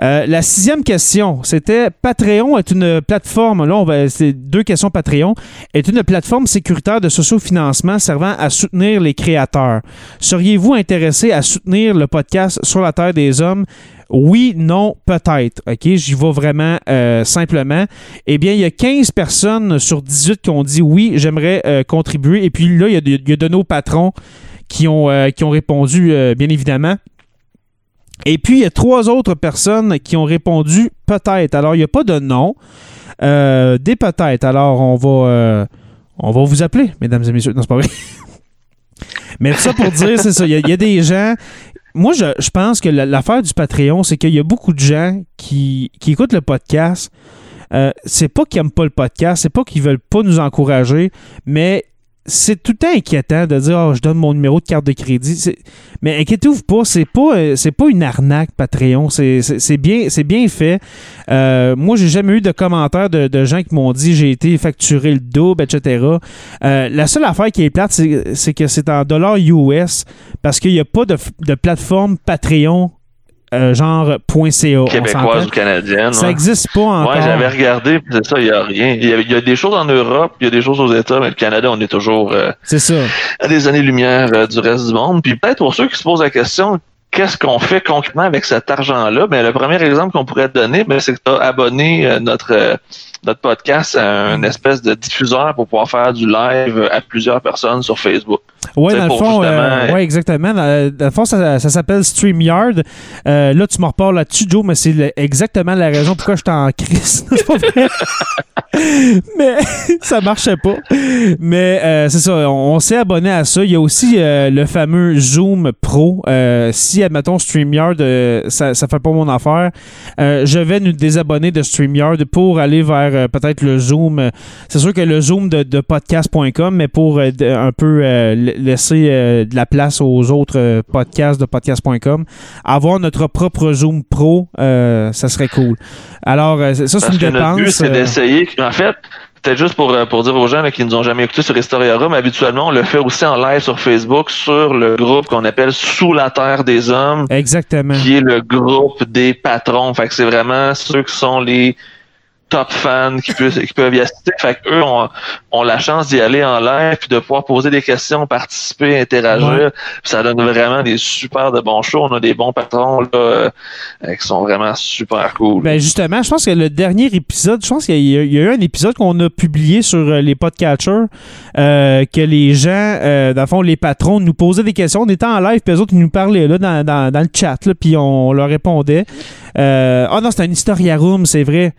Euh, la sixième question, c'était Patreon est une plateforme, là on va, c'est deux questions Patreon, est une plateforme sécuritaire de sociofinancement servant à soutenir les créateurs. Seriez-vous intéressé à soutenir le podcast Sur la Terre des Hommes? Oui, non, peut-être. OK, j'y vais vraiment euh, simplement. Eh bien, il y a 15 personnes sur 18 qui ont dit oui, j'aimerais euh, contribuer. Et puis là, il y, a de, de nos patrons qui ont, qui ont répondu, bien évidemment. Et puis, il y a trois autres personnes qui ont répondu peut-être. Alors, il n'y a pas de non. Euh, des peut-être. Alors, on va, euh, on va vous appeler, mesdames et messieurs. Non, c'est pas vrai. Mais ça pour dire, c'est ça. Il y, a- des gens. Moi, je, je pense que la- l'affaire du Patreon, c'est qu'il y a beaucoup de gens qui, qui écoutent le podcast. Euh, c'est pas qu'ils aiment pas le podcast, c'est pas qu'ils veulent pas nous encourager, mais c'est tout le temps inquiétant de dire oh, je donne mon numéro de carte de crédit. Mais inquiétez-vous pas, c'est pas euh, c'est pas une arnaque Patreon, c'est c'est- bien c'est bien fait. Euh, moi, j'ai jamais eu de commentaires de, de gens qui m'ont dit j'ai été facturé le double, etc. Euh, la seule affaire qui est plate, c'est que c'est en dollars US parce qu'il n'y a pas de, de plateforme Patreon euh, genre .ca. Québécoise ou canadienne. Ça ouais. n'existe pas encore. Ouais, j'avais regardé, c'est ça, il n'y a rien. Il y, a, il y a des choses en Europe, il y a des choses aux États, mais le Canada, on est toujours euh, C'est ça. à des années-lumière euh, du reste du monde. Puis peut-être pour ceux qui se posent la question, qu'est-ce qu'on fait concrètement avec cet argent-là? Ben, le premier exemple qu'on pourrait te donner, ben, c'est que tu as abonné euh, notre, euh, notre podcast à un espèce de diffuseur pour pouvoir faire du live à plusieurs personnes sur Facebook. C'est dans le fond, euh, ouais, exactement. Dans, dans le fond, ça, ça s'appelle StreamYard. Là, tu me reparles là-dessus, Joe, mais c'est le- exactement la raison pourquoi je suis en crise. mais ça marchait pas. Mais euh, c'est ça, on, on s'est abonné à ça. Il y a aussi euh, le fameux Zoom Pro. Euh, si, admettons, StreamYard, euh, ça, ça fait pas mon affaire, euh, je vais nous désabonner de StreamYard pour aller vers euh, peut-être le Zoom. C'est sûr que le Zoom de, de podcast.com, mais pour euh, un peu euh, la- laisser euh, de la place aux autres podcasts de podcast.com. Avoir notre propre Zoom Pro, euh, ça serait cool. Alors, euh, ça, c'est une que notre but, dépense. c'est d'essayer. En fait, peut-être juste pour, euh, pour dire aux gens là, qui nous ont jamais écouté sur Historia Room, habituellement, on le fait aussi en live sur Facebook, sur le groupe qu'on appelle Sous la Terre des Hommes, Exactement. qui est le groupe des patrons. Fait que c'est vraiment ceux qui sont les top fans qui peuvent, qui peuvent y assister. Fait que eux ont, ont la chance d'y aller en live puis de pouvoir poser des questions, participer, interagir. Puis ça donne vraiment des super de bons shows. On a des bons patrons là, euh, qui sont vraiment super cool. Ben justement, je pense que le dernier épisode, je pense qu'il y, a- il y a eu un épisode qu'on a publié sur euh, les podcatchers, euh, que les gens, euh, dans le fond, les patrons nous posaient des questions. On était en live, puis eux autres, ils nous parlaient là, dans, dans- dans le chat, là, puis on leur répondait. Euh, Ah non, c'est un Historia Room, c'est vrai.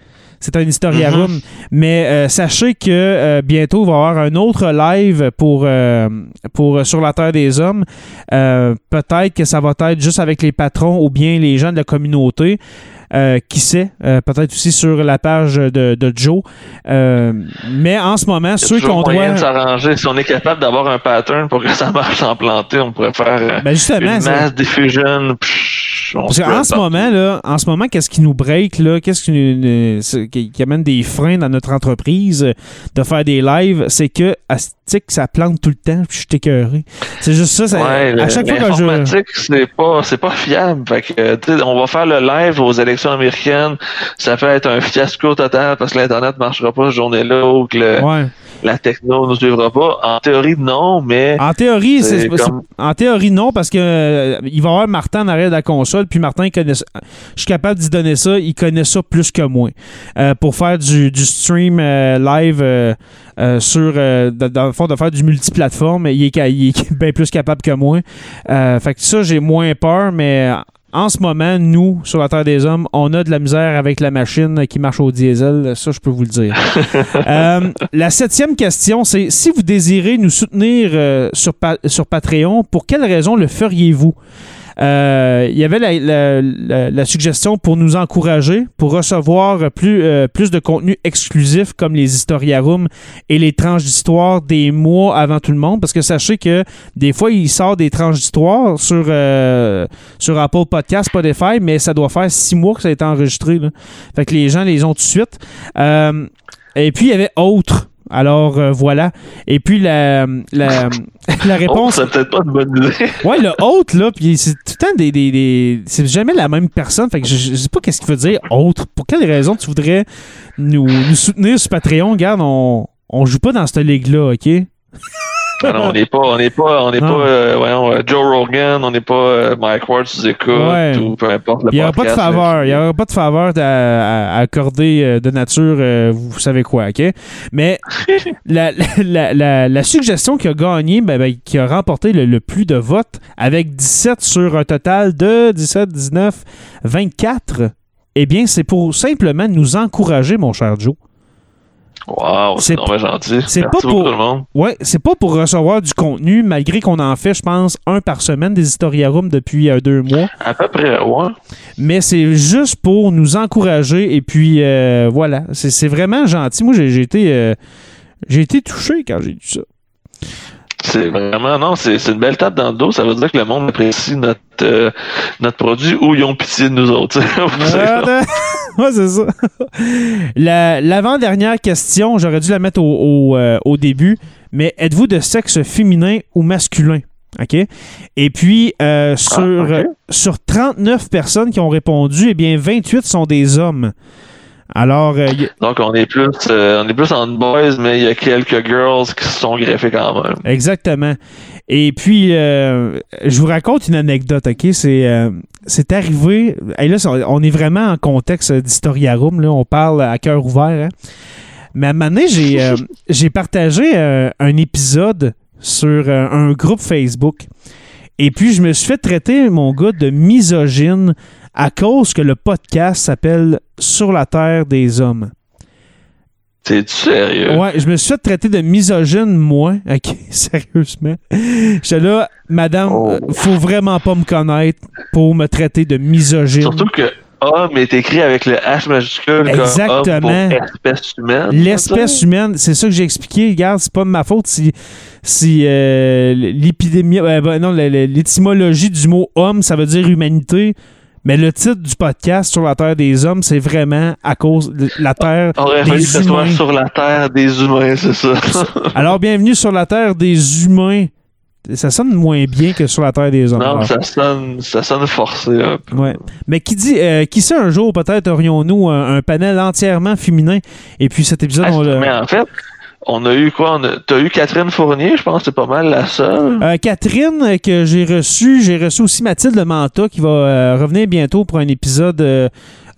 C'est un Historia Mhm. Room. Mais euh, sachez que euh, bientôt, il va y avoir un autre live pour, euh, pour Sur la Terre des Hommes. Peut-être que ça va être juste avec les patrons ou bien les gens de la communauté. Euh, qui sait, euh, peut-être aussi sur la page de, de Joe. Euh, mais en ce moment, ceux qu'on doit. de s'arranger. Si on est capable d'avoir un pattern pour que ça marche sans planter, on pourrait faire Ben justement, une mass diffusion. Parce qu'en ce moment, là, en ce moment, qu'est-ce qui nous break, là, qu'est-ce qui, nous- c'est- qui, qui amène des freins dans notre entreprise de faire des lives, c'est que Astic, ça plante tout le temps, puis je suis écœuré. C'est juste ça. ça- Ouais, à chaque fois que je. c'est pas, c'est pas fiable. Fait que, on va faire le live aux élections américaines. Ça peut être un fiasco total parce que l'Internet marchera pas cette journée-là ou que le- Ouais. La techno nous suivra pas. En théorie, non, mais En théorie, c'est, comme- en théorie non parce que euh, il va y avoir Martin en arrière de la console, puis Martin il connaît ça. Je suis capable d'y donner ça, il connaît ça plus que moi. Euh, pour faire du, du stream euh, live euh, euh, sur euh, dans, le fond de faire du multiplateforme, il est, il est bien plus capable que moi. Euh, fait que ça, j'ai moins peur, mais en ce moment, nous, sur la Terre des Hommes, on a de la misère avec la machine qui marche au diesel. Ça, je peux vous le dire. Euh, la septième question, c'est si vous désirez nous soutenir euh, sur, Pa- sur Patreon, pour quelle raison le feriez-vous? Euh, Il y avait la, suggestion pour nous encourager, pour recevoir plus, euh, plus de contenu exclusif comme les Historia Room et les tranches d'histoire des mois avant tout le monde. Parce que sachez que des fois, il sort des tranches d'histoire sur, euh, sur Apple Podcast, Spotify, mais ça doit faire six mois que ça a été enregistré. là. Fait que les gens les ont tout de suite. Euh, et puis, il y avait autre. Alors euh, voilà. Et puis la, la, la réponse. c'est peut-être pas une bonne idée. Ouais, le autre, là, puis c'est tout le temps des. des, des- c'est jamais la même personne. Fait que je, je sais pas qu'est-ce qu'il veut dire autre. Pour quelle raison tu voudrais nous, nous soutenir sur Patreon? Regarde, on, on joue pas dans cette ligue-là, OK? Ah non, on n'est pas, on n'est pas, on n'est pas, euh, voyons, euh, Joe Rogan, on n'est pas euh, Mike Ward sous écoute Ouais. ou peu importe le Il n'y aura pas de faveur. Il n'y aura pas de faveur à, accorder de nature, euh, vous savez quoi, OK? Mais la, la, la- la suggestion qui a gagné, ben, ben, qui a remporté le, le plus de votes, avec 17 sur un total de 17, 19, 24, eh bien, c'est pour simplement nous encourager, mon cher Joe. Wow, C'est vraiment gentil. c'est pas pour- tout le monde. Ouais, c'est pas pour recevoir du contenu, malgré qu'on en fait, je pense, un par semaine des Historiarums depuis euh, deux mois. À peu près, ouais. mais c'est juste pour nous encourager et puis euh, voilà, c'est vraiment gentil. Moi, j'ai j'ai été, euh, j'ai été touché quand j'ai lu ça. C'est vraiment, non, c'est une belle tape dans le dos. Ça veut dire que le monde apprécie notre, euh, notre produit ou ils ont pitié de nous autres. Ah, ouais, c'est ça. La- L'avant-dernière question, j'aurais dû la mettre au, au, euh, au début, mais êtes-vous de sexe féminin ou masculin? OK? Et puis, euh, sur, euh, sur 39 personnes qui ont répondu, eh bien, 28 sont des hommes. Alors, euh, Donc, on est plus, euh, on est plus en boys, mais il y a quelques girls qui se sont greffées quand même. Exactement. Et puis, euh, je vous raconte une anecdote, OK? C'est c'est arrivé... Et là, on est vraiment en contexte d'Historiarum, là. On parle à cœur ouvert, hein? Mais à un moment donné, j'ai j'ai partagé un épisode sur un groupe Facebook. Et puis, je me suis fait traiter, mon gars, de misogyne à cause que le podcast s'appelle Sur la Terre des Hommes. C'est sérieux? Ouais, je me suis fait traiter de misogyne, moi. OK, sérieusement. J'étais là, madame, Oh. euh, faut vraiment pas me connaître pour me traiter de misogyne. Surtout que homme est écrit avec le H majuscule Exactement. comme homme pour espèce humaine. L'espèce humaine, c'est ça que j'ai expliqué. Regarde, c'est pas de ma faute si, si euh, l'épidémie, euh, ben non, l'étymologie du mot homme, ça veut dire humanité. Mais le titre du podcast sur la Terre des hommes, c'est vraiment à cause de la Terre Aurait fallu des que ce soit humains. sur la terre des humains, c'est ça. Alors, bienvenue sur la Terre des humains. Ça sonne moins bien que sur la Terre des hommes. non, Alors, ça sonne, ça sonne forcé un peu. Ouais. Mais qui dit, euh, qui sait un jour, peut-être aurions-nous un, un panel entièrement féminin. Et puis cet épisode, Ah, on l'a- mais en fait, on a eu quoi? A- T'as eu Catherine Fournier, je pense que c'est pas mal la seule. Euh, Catherine, euh, que j'ai reçue, j'ai reçu aussi Mathilde Manta qui va euh, revenir bientôt pour un épisode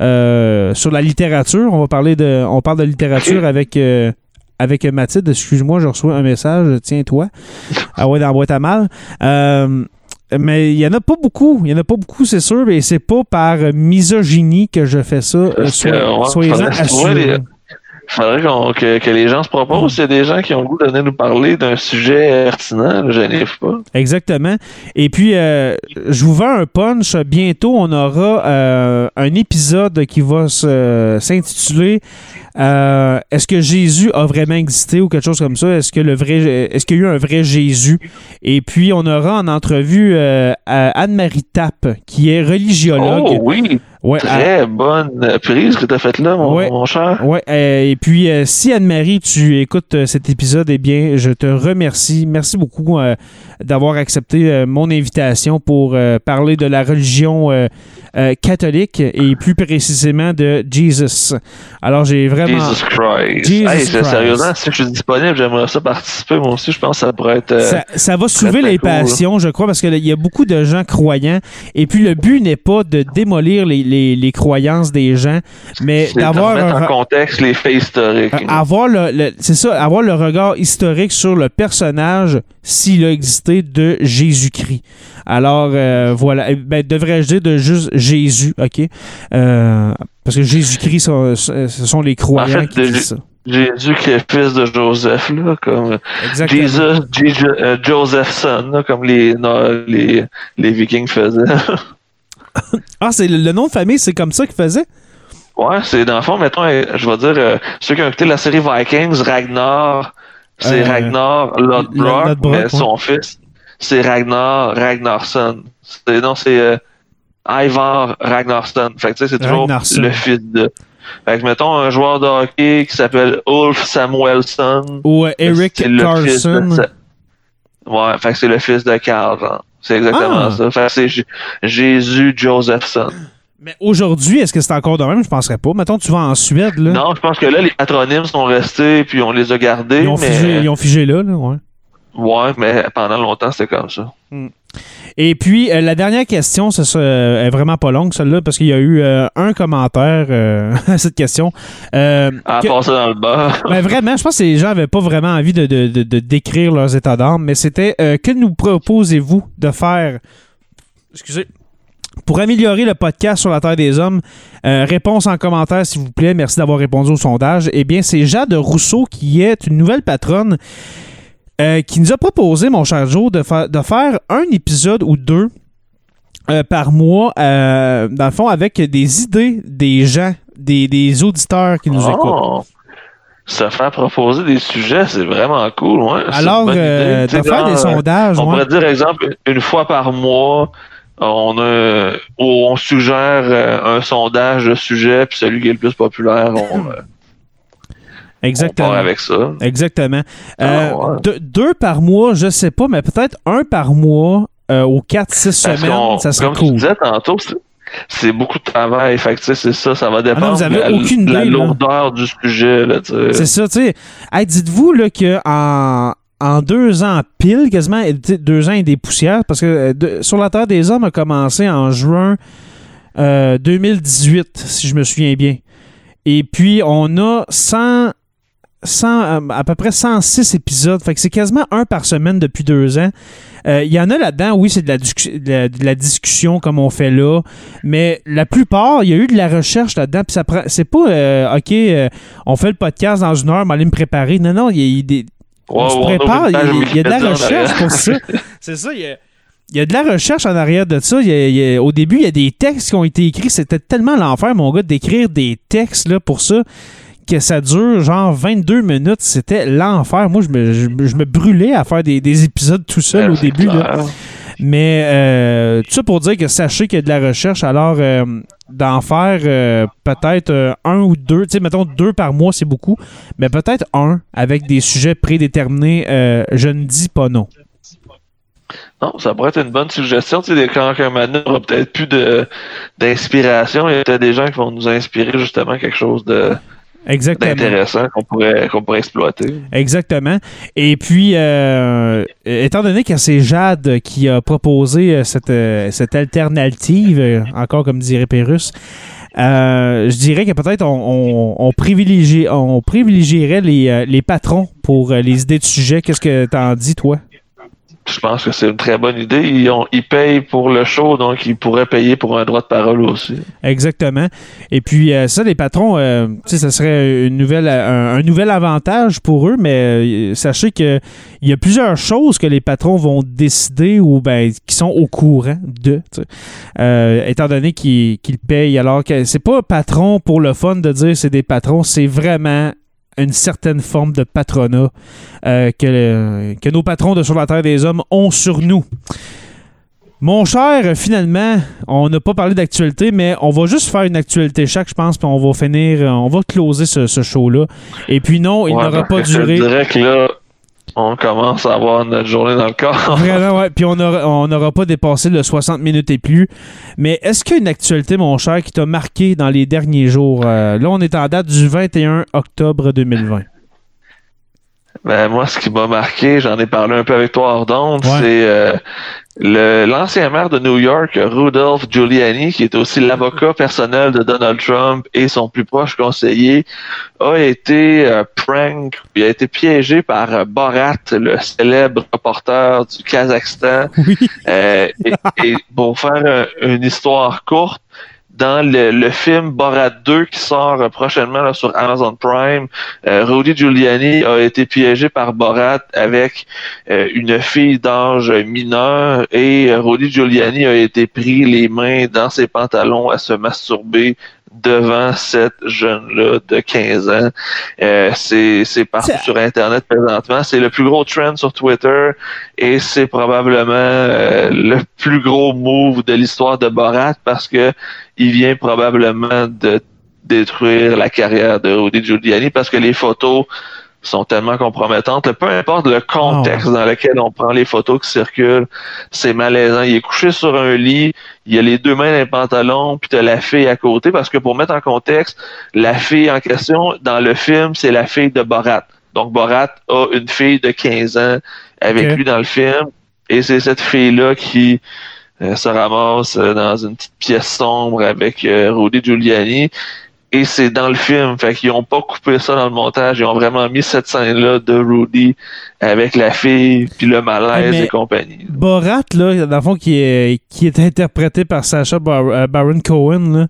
euh, sur la littérature. On va parler de, on parle de littérature avec avec Mathilde. Excuse-moi, je reçois un message. Tiens-toi. Ah ouais, dans la boîte à mal. Mais il y en a pas beaucoup. Il y en a pas beaucoup, c'est sûr. Et c'est pas par misogynie que je fais ça. Soyez-en assurés. Faudrait qu'on- que, que les gens se proposent. S'il y a des gens qui ont le goût de venir nous parler d'un sujet pertinent, là, gênez-vous pas. Exactement. Et puis, euh, je vous vends un punch. Bientôt, on aura euh, un épisode qui va se- s'intituler euh, Est-ce que Jésus a vraiment existé ou quelque chose comme ça? Est-ce que le vrai, est-ce qu'il y a eu un vrai Jésus? Et puis, on aura en entrevue Anne-Marie Tapp, qui est religiologue. Oh oui, Ouais, à- très bonne prise que t'as faite là, mon, Ouais. mon cher. Ouais, euh, et puis euh, si Anne-Marie, tu écoutes euh, cet épisode, eh bien, je te remercie. Merci beaucoup d'avoir accepté mon invitation pour parler de la religion catholique et plus précisément de Jesus. Alors, j'ai vraiment. Jesus Christ. Jesus hey, c'est- Christ. Sérieusement, si je suis disponible, j'aimerais ça participer. Moi aussi, je pense que ça pourrait être. Ça, ça va soulever les cool, passions, je crois, parce qu'il y a beaucoup de gens croyants. Et puis, le but n'est pas de démolir les, les- les croyances des gens, mais d'avoir un, en contexte les faits historiques. Euh, avoir le, le- c'est ça, avoir le regard historique sur le personnage s'il a existé de Jésus-Christ. Alors euh, voilà, Eh ben, devrais-je dire de juste Jésus, ok, Euh, parce que Jésus-Christ, sont- ce sont les croyants En fait, qui de- disent ça. Jésus qui est fils de Joseph, là, comme Exactement. Jesus, Jesus euh, Josephson, là, comme les, non, les, les Vikings faisaient. Ah, c'est le, le nom de famille, c'est comme ça qu'il faisait? ouais, c'est dans le fond, mettons, euh, je vais dire, euh, ceux qui ont écouté la série Vikings, Ragnar, c'est Euh, Ragnar Lodbrok, mais ouais. son fils, c'est Ragnar Ragnarsson. Non, c'est, euh, Ivar Ragnarsson. Fait que tu sais, c'est toujours Ragnarsson. le fils de. Fait que mettons un joueur de hockey qui s'appelle Ulf Samuelsson. Ou Eric de Carlson. Ouais, fait que c'est le fils de Carl, genre. C'est exactement Ah. ça. Fait que c'est J- Jésus Josephson. Mais aujourd'hui, est-ce que c'est encore de même? Je penserais pas. Mettons, tu vas en Suède, là. Non, je pense que là, les patronymes sont restés, puis on les a gardés. Ils ont, mais... figé, ils ont figé là, là, ouais. Ouais, mais pendant longtemps, c'était comme ça. Et puis, euh, la dernière question, ça, ça, euh, est vraiment pas longue, celle-là, parce qu'il y a eu euh, un commentaire euh, à cette question. À que- passer dans le bas. ben vraiment, je pense que les gens n'avaient pas vraiment envie de, de- de- de décrire leurs états d'âme, mais c'était que nous proposez-vous de faire excusez, pour améliorer le podcast sur la Terre des Hommes? Euh, réponse en commentaire, s'il vous plaît. Merci d'avoir répondu au sondage. Eh bien, c'est Jade Rousseau qui est une nouvelle patronne euh, qui nous a proposé, mon cher Joe, de, fa- de faire un épisode ou deux euh, par mois, euh, dans le fond, avec des idées des gens, des, des auditeurs qui nous écoutent. Oh! Se faire proposer des sujets, c'est vraiment cool, ouais. Alors, euh, de faire des sondages, On ouais. pourrait dire, exemple, une fois par mois, on a, on suggère un sondage de sujet, puis celui qui est le plus populaire, on, euh, on exactement. part avec ça. Exactement. Ah, Euh, ouais. deux, deux par mois, je sais pas, mais peut-être un par mois euh, aux 4-6 Parce semaines, ça serait comme cool. disais tantôt, c'est- beaucoup de travail. Fait que, c'est ça, ça va dépendre Ah vous avez de la, aucune de la idée, là. lourdeur du sujet. C'est ça, tu sais. Hey, Dites-vous là, que en, en deux ans pile, quasiment deux ans et des poussières, parce que euh, de- Sur la Terre des Hommes a commencé en juin euh, 2018, si je me souviens bien. Et puis, on a 100, 100, euh, à peu près 106 épisodes. Fait que c'est quasiment un par semaine depuis deux ans. Euh, Il y en a là-dedans, oui, c'est de la, discu- de la- de la discussion comme on fait là, mais la plupart, il y a eu de la recherche là-dedans. Puis ça prend, c'est pas, euh, OK, euh, on fait le podcast dans une heure, m'aller me préparer. Non, non, il y a, il y a des, on se prépare, il y, a- de la recherche pour ça. C'est ça, il y a, il y a de la recherche en arrière de ça. Il y a- il y a- au début, il y a des textes qui ont été écrits. C'était tellement l'enfer, mon gars, d'écrire des textes là, pour ça que ça dure genre 22 minutes. C'était l'enfer. Moi, je me, je, me- je me brûlais à faire des, des épisodes tout seul au Ouais, c'est début. là. Mais euh, tout ça pour dire que sachez qu'il y a de la recherche, alors euh, d'en faire euh, peut-être un ou deux, tu sais, mettons deux par mois, c'est beaucoup, mais peut-être un avec des sujets prédéterminés, je ne dis pas non. Non, ça pourrait être une bonne suggestion. Tu sais, quand un donné, on aura peut-être plus d'inspiration, il y a peut-être des gens qui vont nous inspirer justement quelque chose de, Exactement. d'intéressant qu'on pourrait, qu'on pourrait exploiter. Exactement. Et puis, euh, étant donné que c'est Jade qui a proposé euh, cette, euh, cette alternative, encore comme dirait Pérus, euh, je dirais que peut-être on, on, on privilégie- on privilégierait les, les patrons pour les idées de sujet. Qu'est-ce que t'en dis, toi? Je pense que c'est une très bonne idée. Ils, payent pour le show, donc ils pourraient payer pour un droit de parole aussi. Exactement. Et puis, euh, ça, les patrons, euh, ça serait une nouvelle, un, un nouvel avantage pour eux, mais euh, sachez que il y a plusieurs choses que les patrons vont décider ou ben, qui sont au courant de. Euh, étant donné qu'ils payent. Alors que c'est pas patron pour le fun de dire c'est des patrons, c'est vraiment une certaine forme de patronat euh, que, le- que nos patrons de Sur la Terre des Hommes ont sur nous. Mon cher, euh, finalement, on n'a pas parlé d'actualité, mais on va juste faire une actualité chaque, je pense, puis on va finir, euh, on va closer ce, ce show-là. Et puis non, il Ouais, n'aura pas Je duré. te dirais que là, on commence à avoir notre journée dans le corps. Vraiment, ouais. Puis on n'aura on n'aura pas dépassé le 60 minutes et plus. Mais est-ce qu'il y a une actualité, mon cher, qui t'a marqué dans les derniers jours? Euh, là, on est en date du 21 octobre 2020. Ben, moi, ce qui m'a marqué, j'en ai parlé un peu avec toi hors d'onde, Ouais. c'est euh, le- l'ancien maire de New York, Rudolph Giuliani, qui est aussi l'avocat personnel de Donald Trump et son plus proche conseiller, a été euh, prank, il a été piégé par euh, Borat, le célèbre reporter du Kazakhstan. Oui. Euh, et, et pour faire un- une histoire courte, dans le, film Borat 2 qui sort euh, prochainement sur Amazon Prime, euh, Rudy Giuliani a été piégé par Borat avec euh, une fille d'âge mineur et euh, Rudy Giuliani a été pris les mains dans ses pantalons à se masturber devant cette jeune-là de 15 ans. Euh, c'est c'est partout sur Internet présentement. C'est le plus gros trend sur Twitter et c'est probablement euh, le plus gros move de l'histoire de Borat parce que il vient probablement de détruire la carrière de Rudy Giuliani parce que les photos sont tellement compromettantes. Peu importe le contexte dans lequel on prend les photos qui circulent, c'est malaisant. Il est couché sur un lit, il a les deux mains dans les pantalons, puis t'as la fille à côté, parce que pour mettre en contexte, la fille en question, dans le film, c'est la fille de Borat. Donc Borat a une fille de 15 ans avec lui dans le film, et c'est cette fille-là qui euh, se ramasse euh, dans une petite pièce sombre avec euh, Rudy Giuliani. Et c'est dans le film. Fait qu'ils ont pas coupé ça dans le montage. Ils ont vraiment mis cette scène-là de Rudy avec la fille, puis le malaise Mais- et compagnie. Borat, là, dans le fond, qui est, qui est interprété par Sacha Bar- euh, Baron Cohen, là,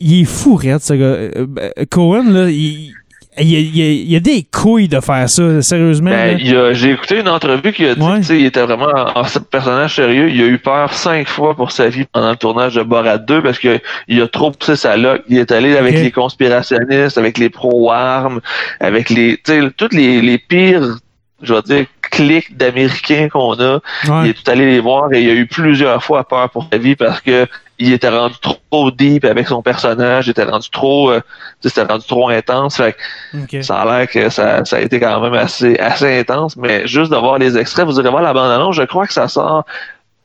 il- est fou, raide, ce gars. Euh, euh, Cohen, là, il, il, y a- il y a- il y a des couilles de faire ça, sérieusement. Ben, j'ai écouté une entrevue qui a dit Ouais. tu sais, il était vraiment un personnage sérieux. Il a eu peur cinq fois pour sa vie pendant le tournage de Borat 2 parce que il a trop poussé sa loque. Il est allé avec les conspirationnistes, avec les pro-armes, avec les, toutes les, les pires, je vais dire, clics d'Américains qu'on a. Ouais. Il est tout allé les voir et il a eu plusieurs fois peur pour sa vie parce que il était rendu trop deep avec son personnage, il était rendu trop, euh, rendu trop intense. Fait que ça a l'air que ça, ça a été quand même assez, assez intense, mais juste de voir les extraits, vous irez voir la bande-annonce, je crois que ça sort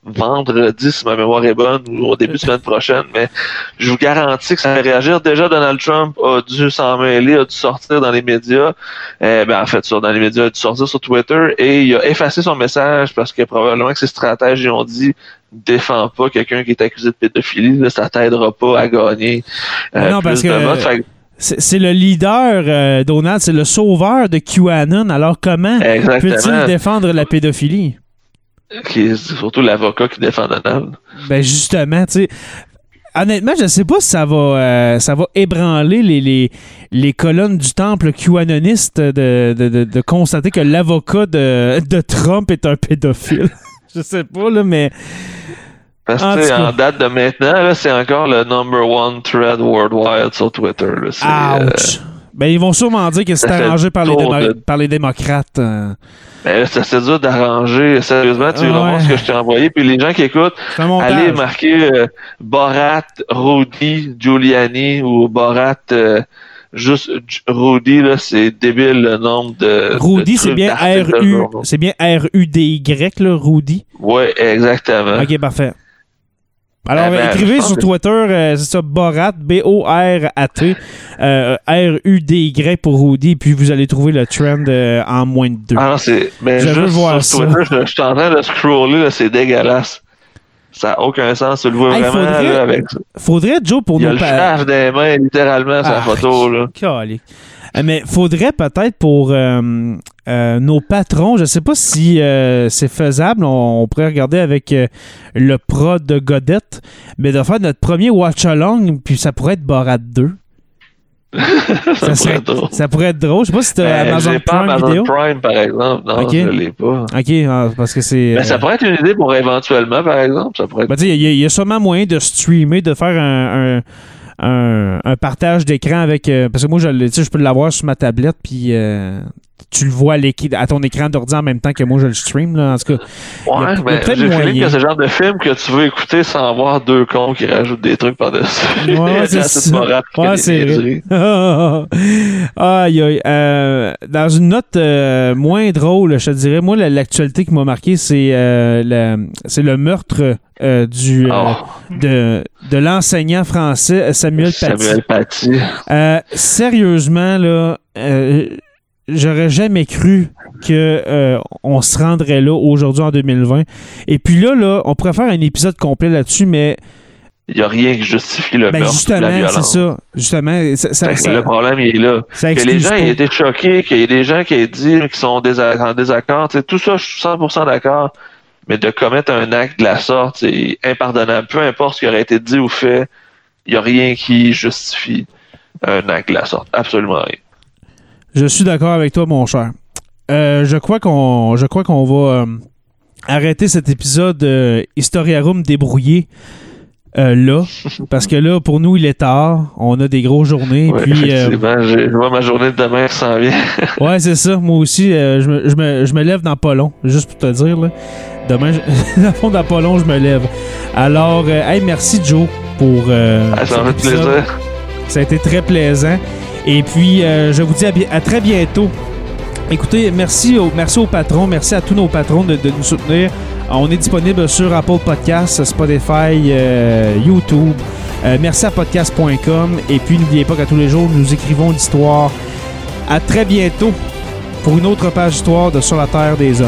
vendredi, si ma mémoire est bonne, ou au début de semaine prochaine, mais je vous garantis que ça va réagir. Déjà, Donald Trump a dû s'en mêler, a dû sortir dans les médias, euh, ben, en fait, sur, dans les médias, a dû sortir sur Twitter, et il a effacé son message parce que probablement que ses stratèges lui ont dit défends pas quelqu'un qui est accusé de pédophilie, là, ça t'aidera pas à gagner euh, non, plus parce de que- votes. Fait que- C'est c'est le leader, euh, Donald, c'est le sauveur de QAnon. Alors, comment peut-il défendre la pédophilie? Qui est surtout l'avocat qui défend Donald. Ben justement, tu sais. Honnêtement, je sais pas si ça va, euh, ça va ébranler les, les, les colonnes du temple QAnoniste de, de, de, de constater que l'avocat de, de Trump est un pédophile. Je sais pas, là, mais. Parce que, cas. en date de maintenant, là, c'est encore le number one thread worldwide sur Twitter. Là. C'est, euh! Ben, ils vont sûrement dire que c'est ça arrangé par les, de- par les démocrates. euh. ben là, c'est dur d'arranger. Sérieusement, tu Ouais. vraiment ce que je t'ai envoyé. Puis les gens qui écoutent, allez marquer euh, Borat, Rudy, Giuliani ou Borat, euh, juste Rudy, là, c'est débile le nombre de. Rudy, c'est bien R-U, c'est bien R-U-D-Y, là, Rudy. Ouais, exactement. Ok, parfait. Alors, Ah ben, écrivez sur Twitter, euh, c'est ça, Borat, B-O-R-A-T, euh, R-U-D-Y pour Rudy, puis vous allez trouver le trend euh, en moins de deux. Ah non, c'est. Veux juste voir sur ça. Twitter, je, je suis en train de scroller, là, c'est dégueulasse. Ça n'a aucun sens. Tu le vois Hey, vraiment faudrait- là, avec ça. Faudrait, Joe, pour Il a le pa- des mains, littéralement, sur la Ah, photo. Là. Calique. Euh, Mais faudrait peut-être pour euh, euh, nos patrons, je sais pas si euh, c'est faisable, on, on pourrait regarder avec le prod de Godette, mais de faire notre premier watch-along, puis ça pourrait être Borat 2. Ça serait- pourrait être drôle. Ça pourrait être drôle. Je sais pas si t'as Ben, Amazon pas Prime Amazon vidéo. Prime, par exemple. Non, je l'ai pas. Ok, ah, parce que c'est. Ben, ça euh, pourrait être une idée pour éventuellement, par exemple. Ça pourrait être... ben, il y, a- il y a sûrement moyen de streamer, de faire un, un, un- un partage d'écran avec. euh, parce que moi, je, je peux l'avoir sur ma tablette, puis euh, tu le vois à, ton écran d'ordi en même temps que moi, je le stream. Là, en tout cas, Ouais, il y a feeling moyen. que c'est le genre de film que tu veux écouter sans avoir deux cons qui rajoutent des trucs par-dessus. Ouais, c'est ça. Ouais, c'est niaiseries. aïe, aïe. Euh, dans une note euh, moins drôle, je te dirais, moi, la- l'actualité qui m'a marqué, c'est euh, le meurtre euh, du, euh, Oh, de, de l'enseignant français Samuel Paty. Samuel Paty. Euh, sérieusement, là, j'aurais jamais cru que euh, on se rendrait là aujourd'hui en 2020. Et puis là, là, on pourrait faire un épisode complet là-dessus, mais Il n'y a rien qui justifie le ben, meurtre ou la justement, c'est violence. ça. Justement, ça, ça, ça- le problème, il est là. que les gens aient été choqués, qu'il y ait des gens qui aient dit qu'ils sont en désaccord, tout ça, je suis 100% d'accord. Mais de commettre un acte de la sorte, c'est impardonnable. Peu importe ce qui aurait été dit ou fait, il n'y a rien qui justifie un acte de la sorte. Absolument rien. Je suis d'accord avec toi, mon cher. Euh, je crois qu'on, je crois qu'on va euh, arrêter cet épisode euh, Historiarum débrouillé. euh, là. Parce que là, pour nous, il est tard. On a des grosses journées. Ouais, puis, je vois ma journée de demain s'en vient. ouais, c'est ça. Moi aussi, je, me, je, me, je me lève dans pas long. Juste pour te dire, là. Demain, je- dans fond, dans pas long, je me lève. Alors, hey, merci, Joe, pour. Ah, ça cet épisode. plaisir. Ça a été très plaisant. Et puis, euh, je vous dis à, très bientôt. Écoutez, merci, au, merci aux patrons, merci à tous nos patrons de, nous soutenir. On est disponible sur Apple Podcasts, Spotify, euh, YouTube. Euh, merci à podcast.com. Et puis, n'oubliez pas qu'à tous les jours, nous écrivons l'histoire. À très bientôt pour une autre page d'histoire de Sur la Terre des Hommes.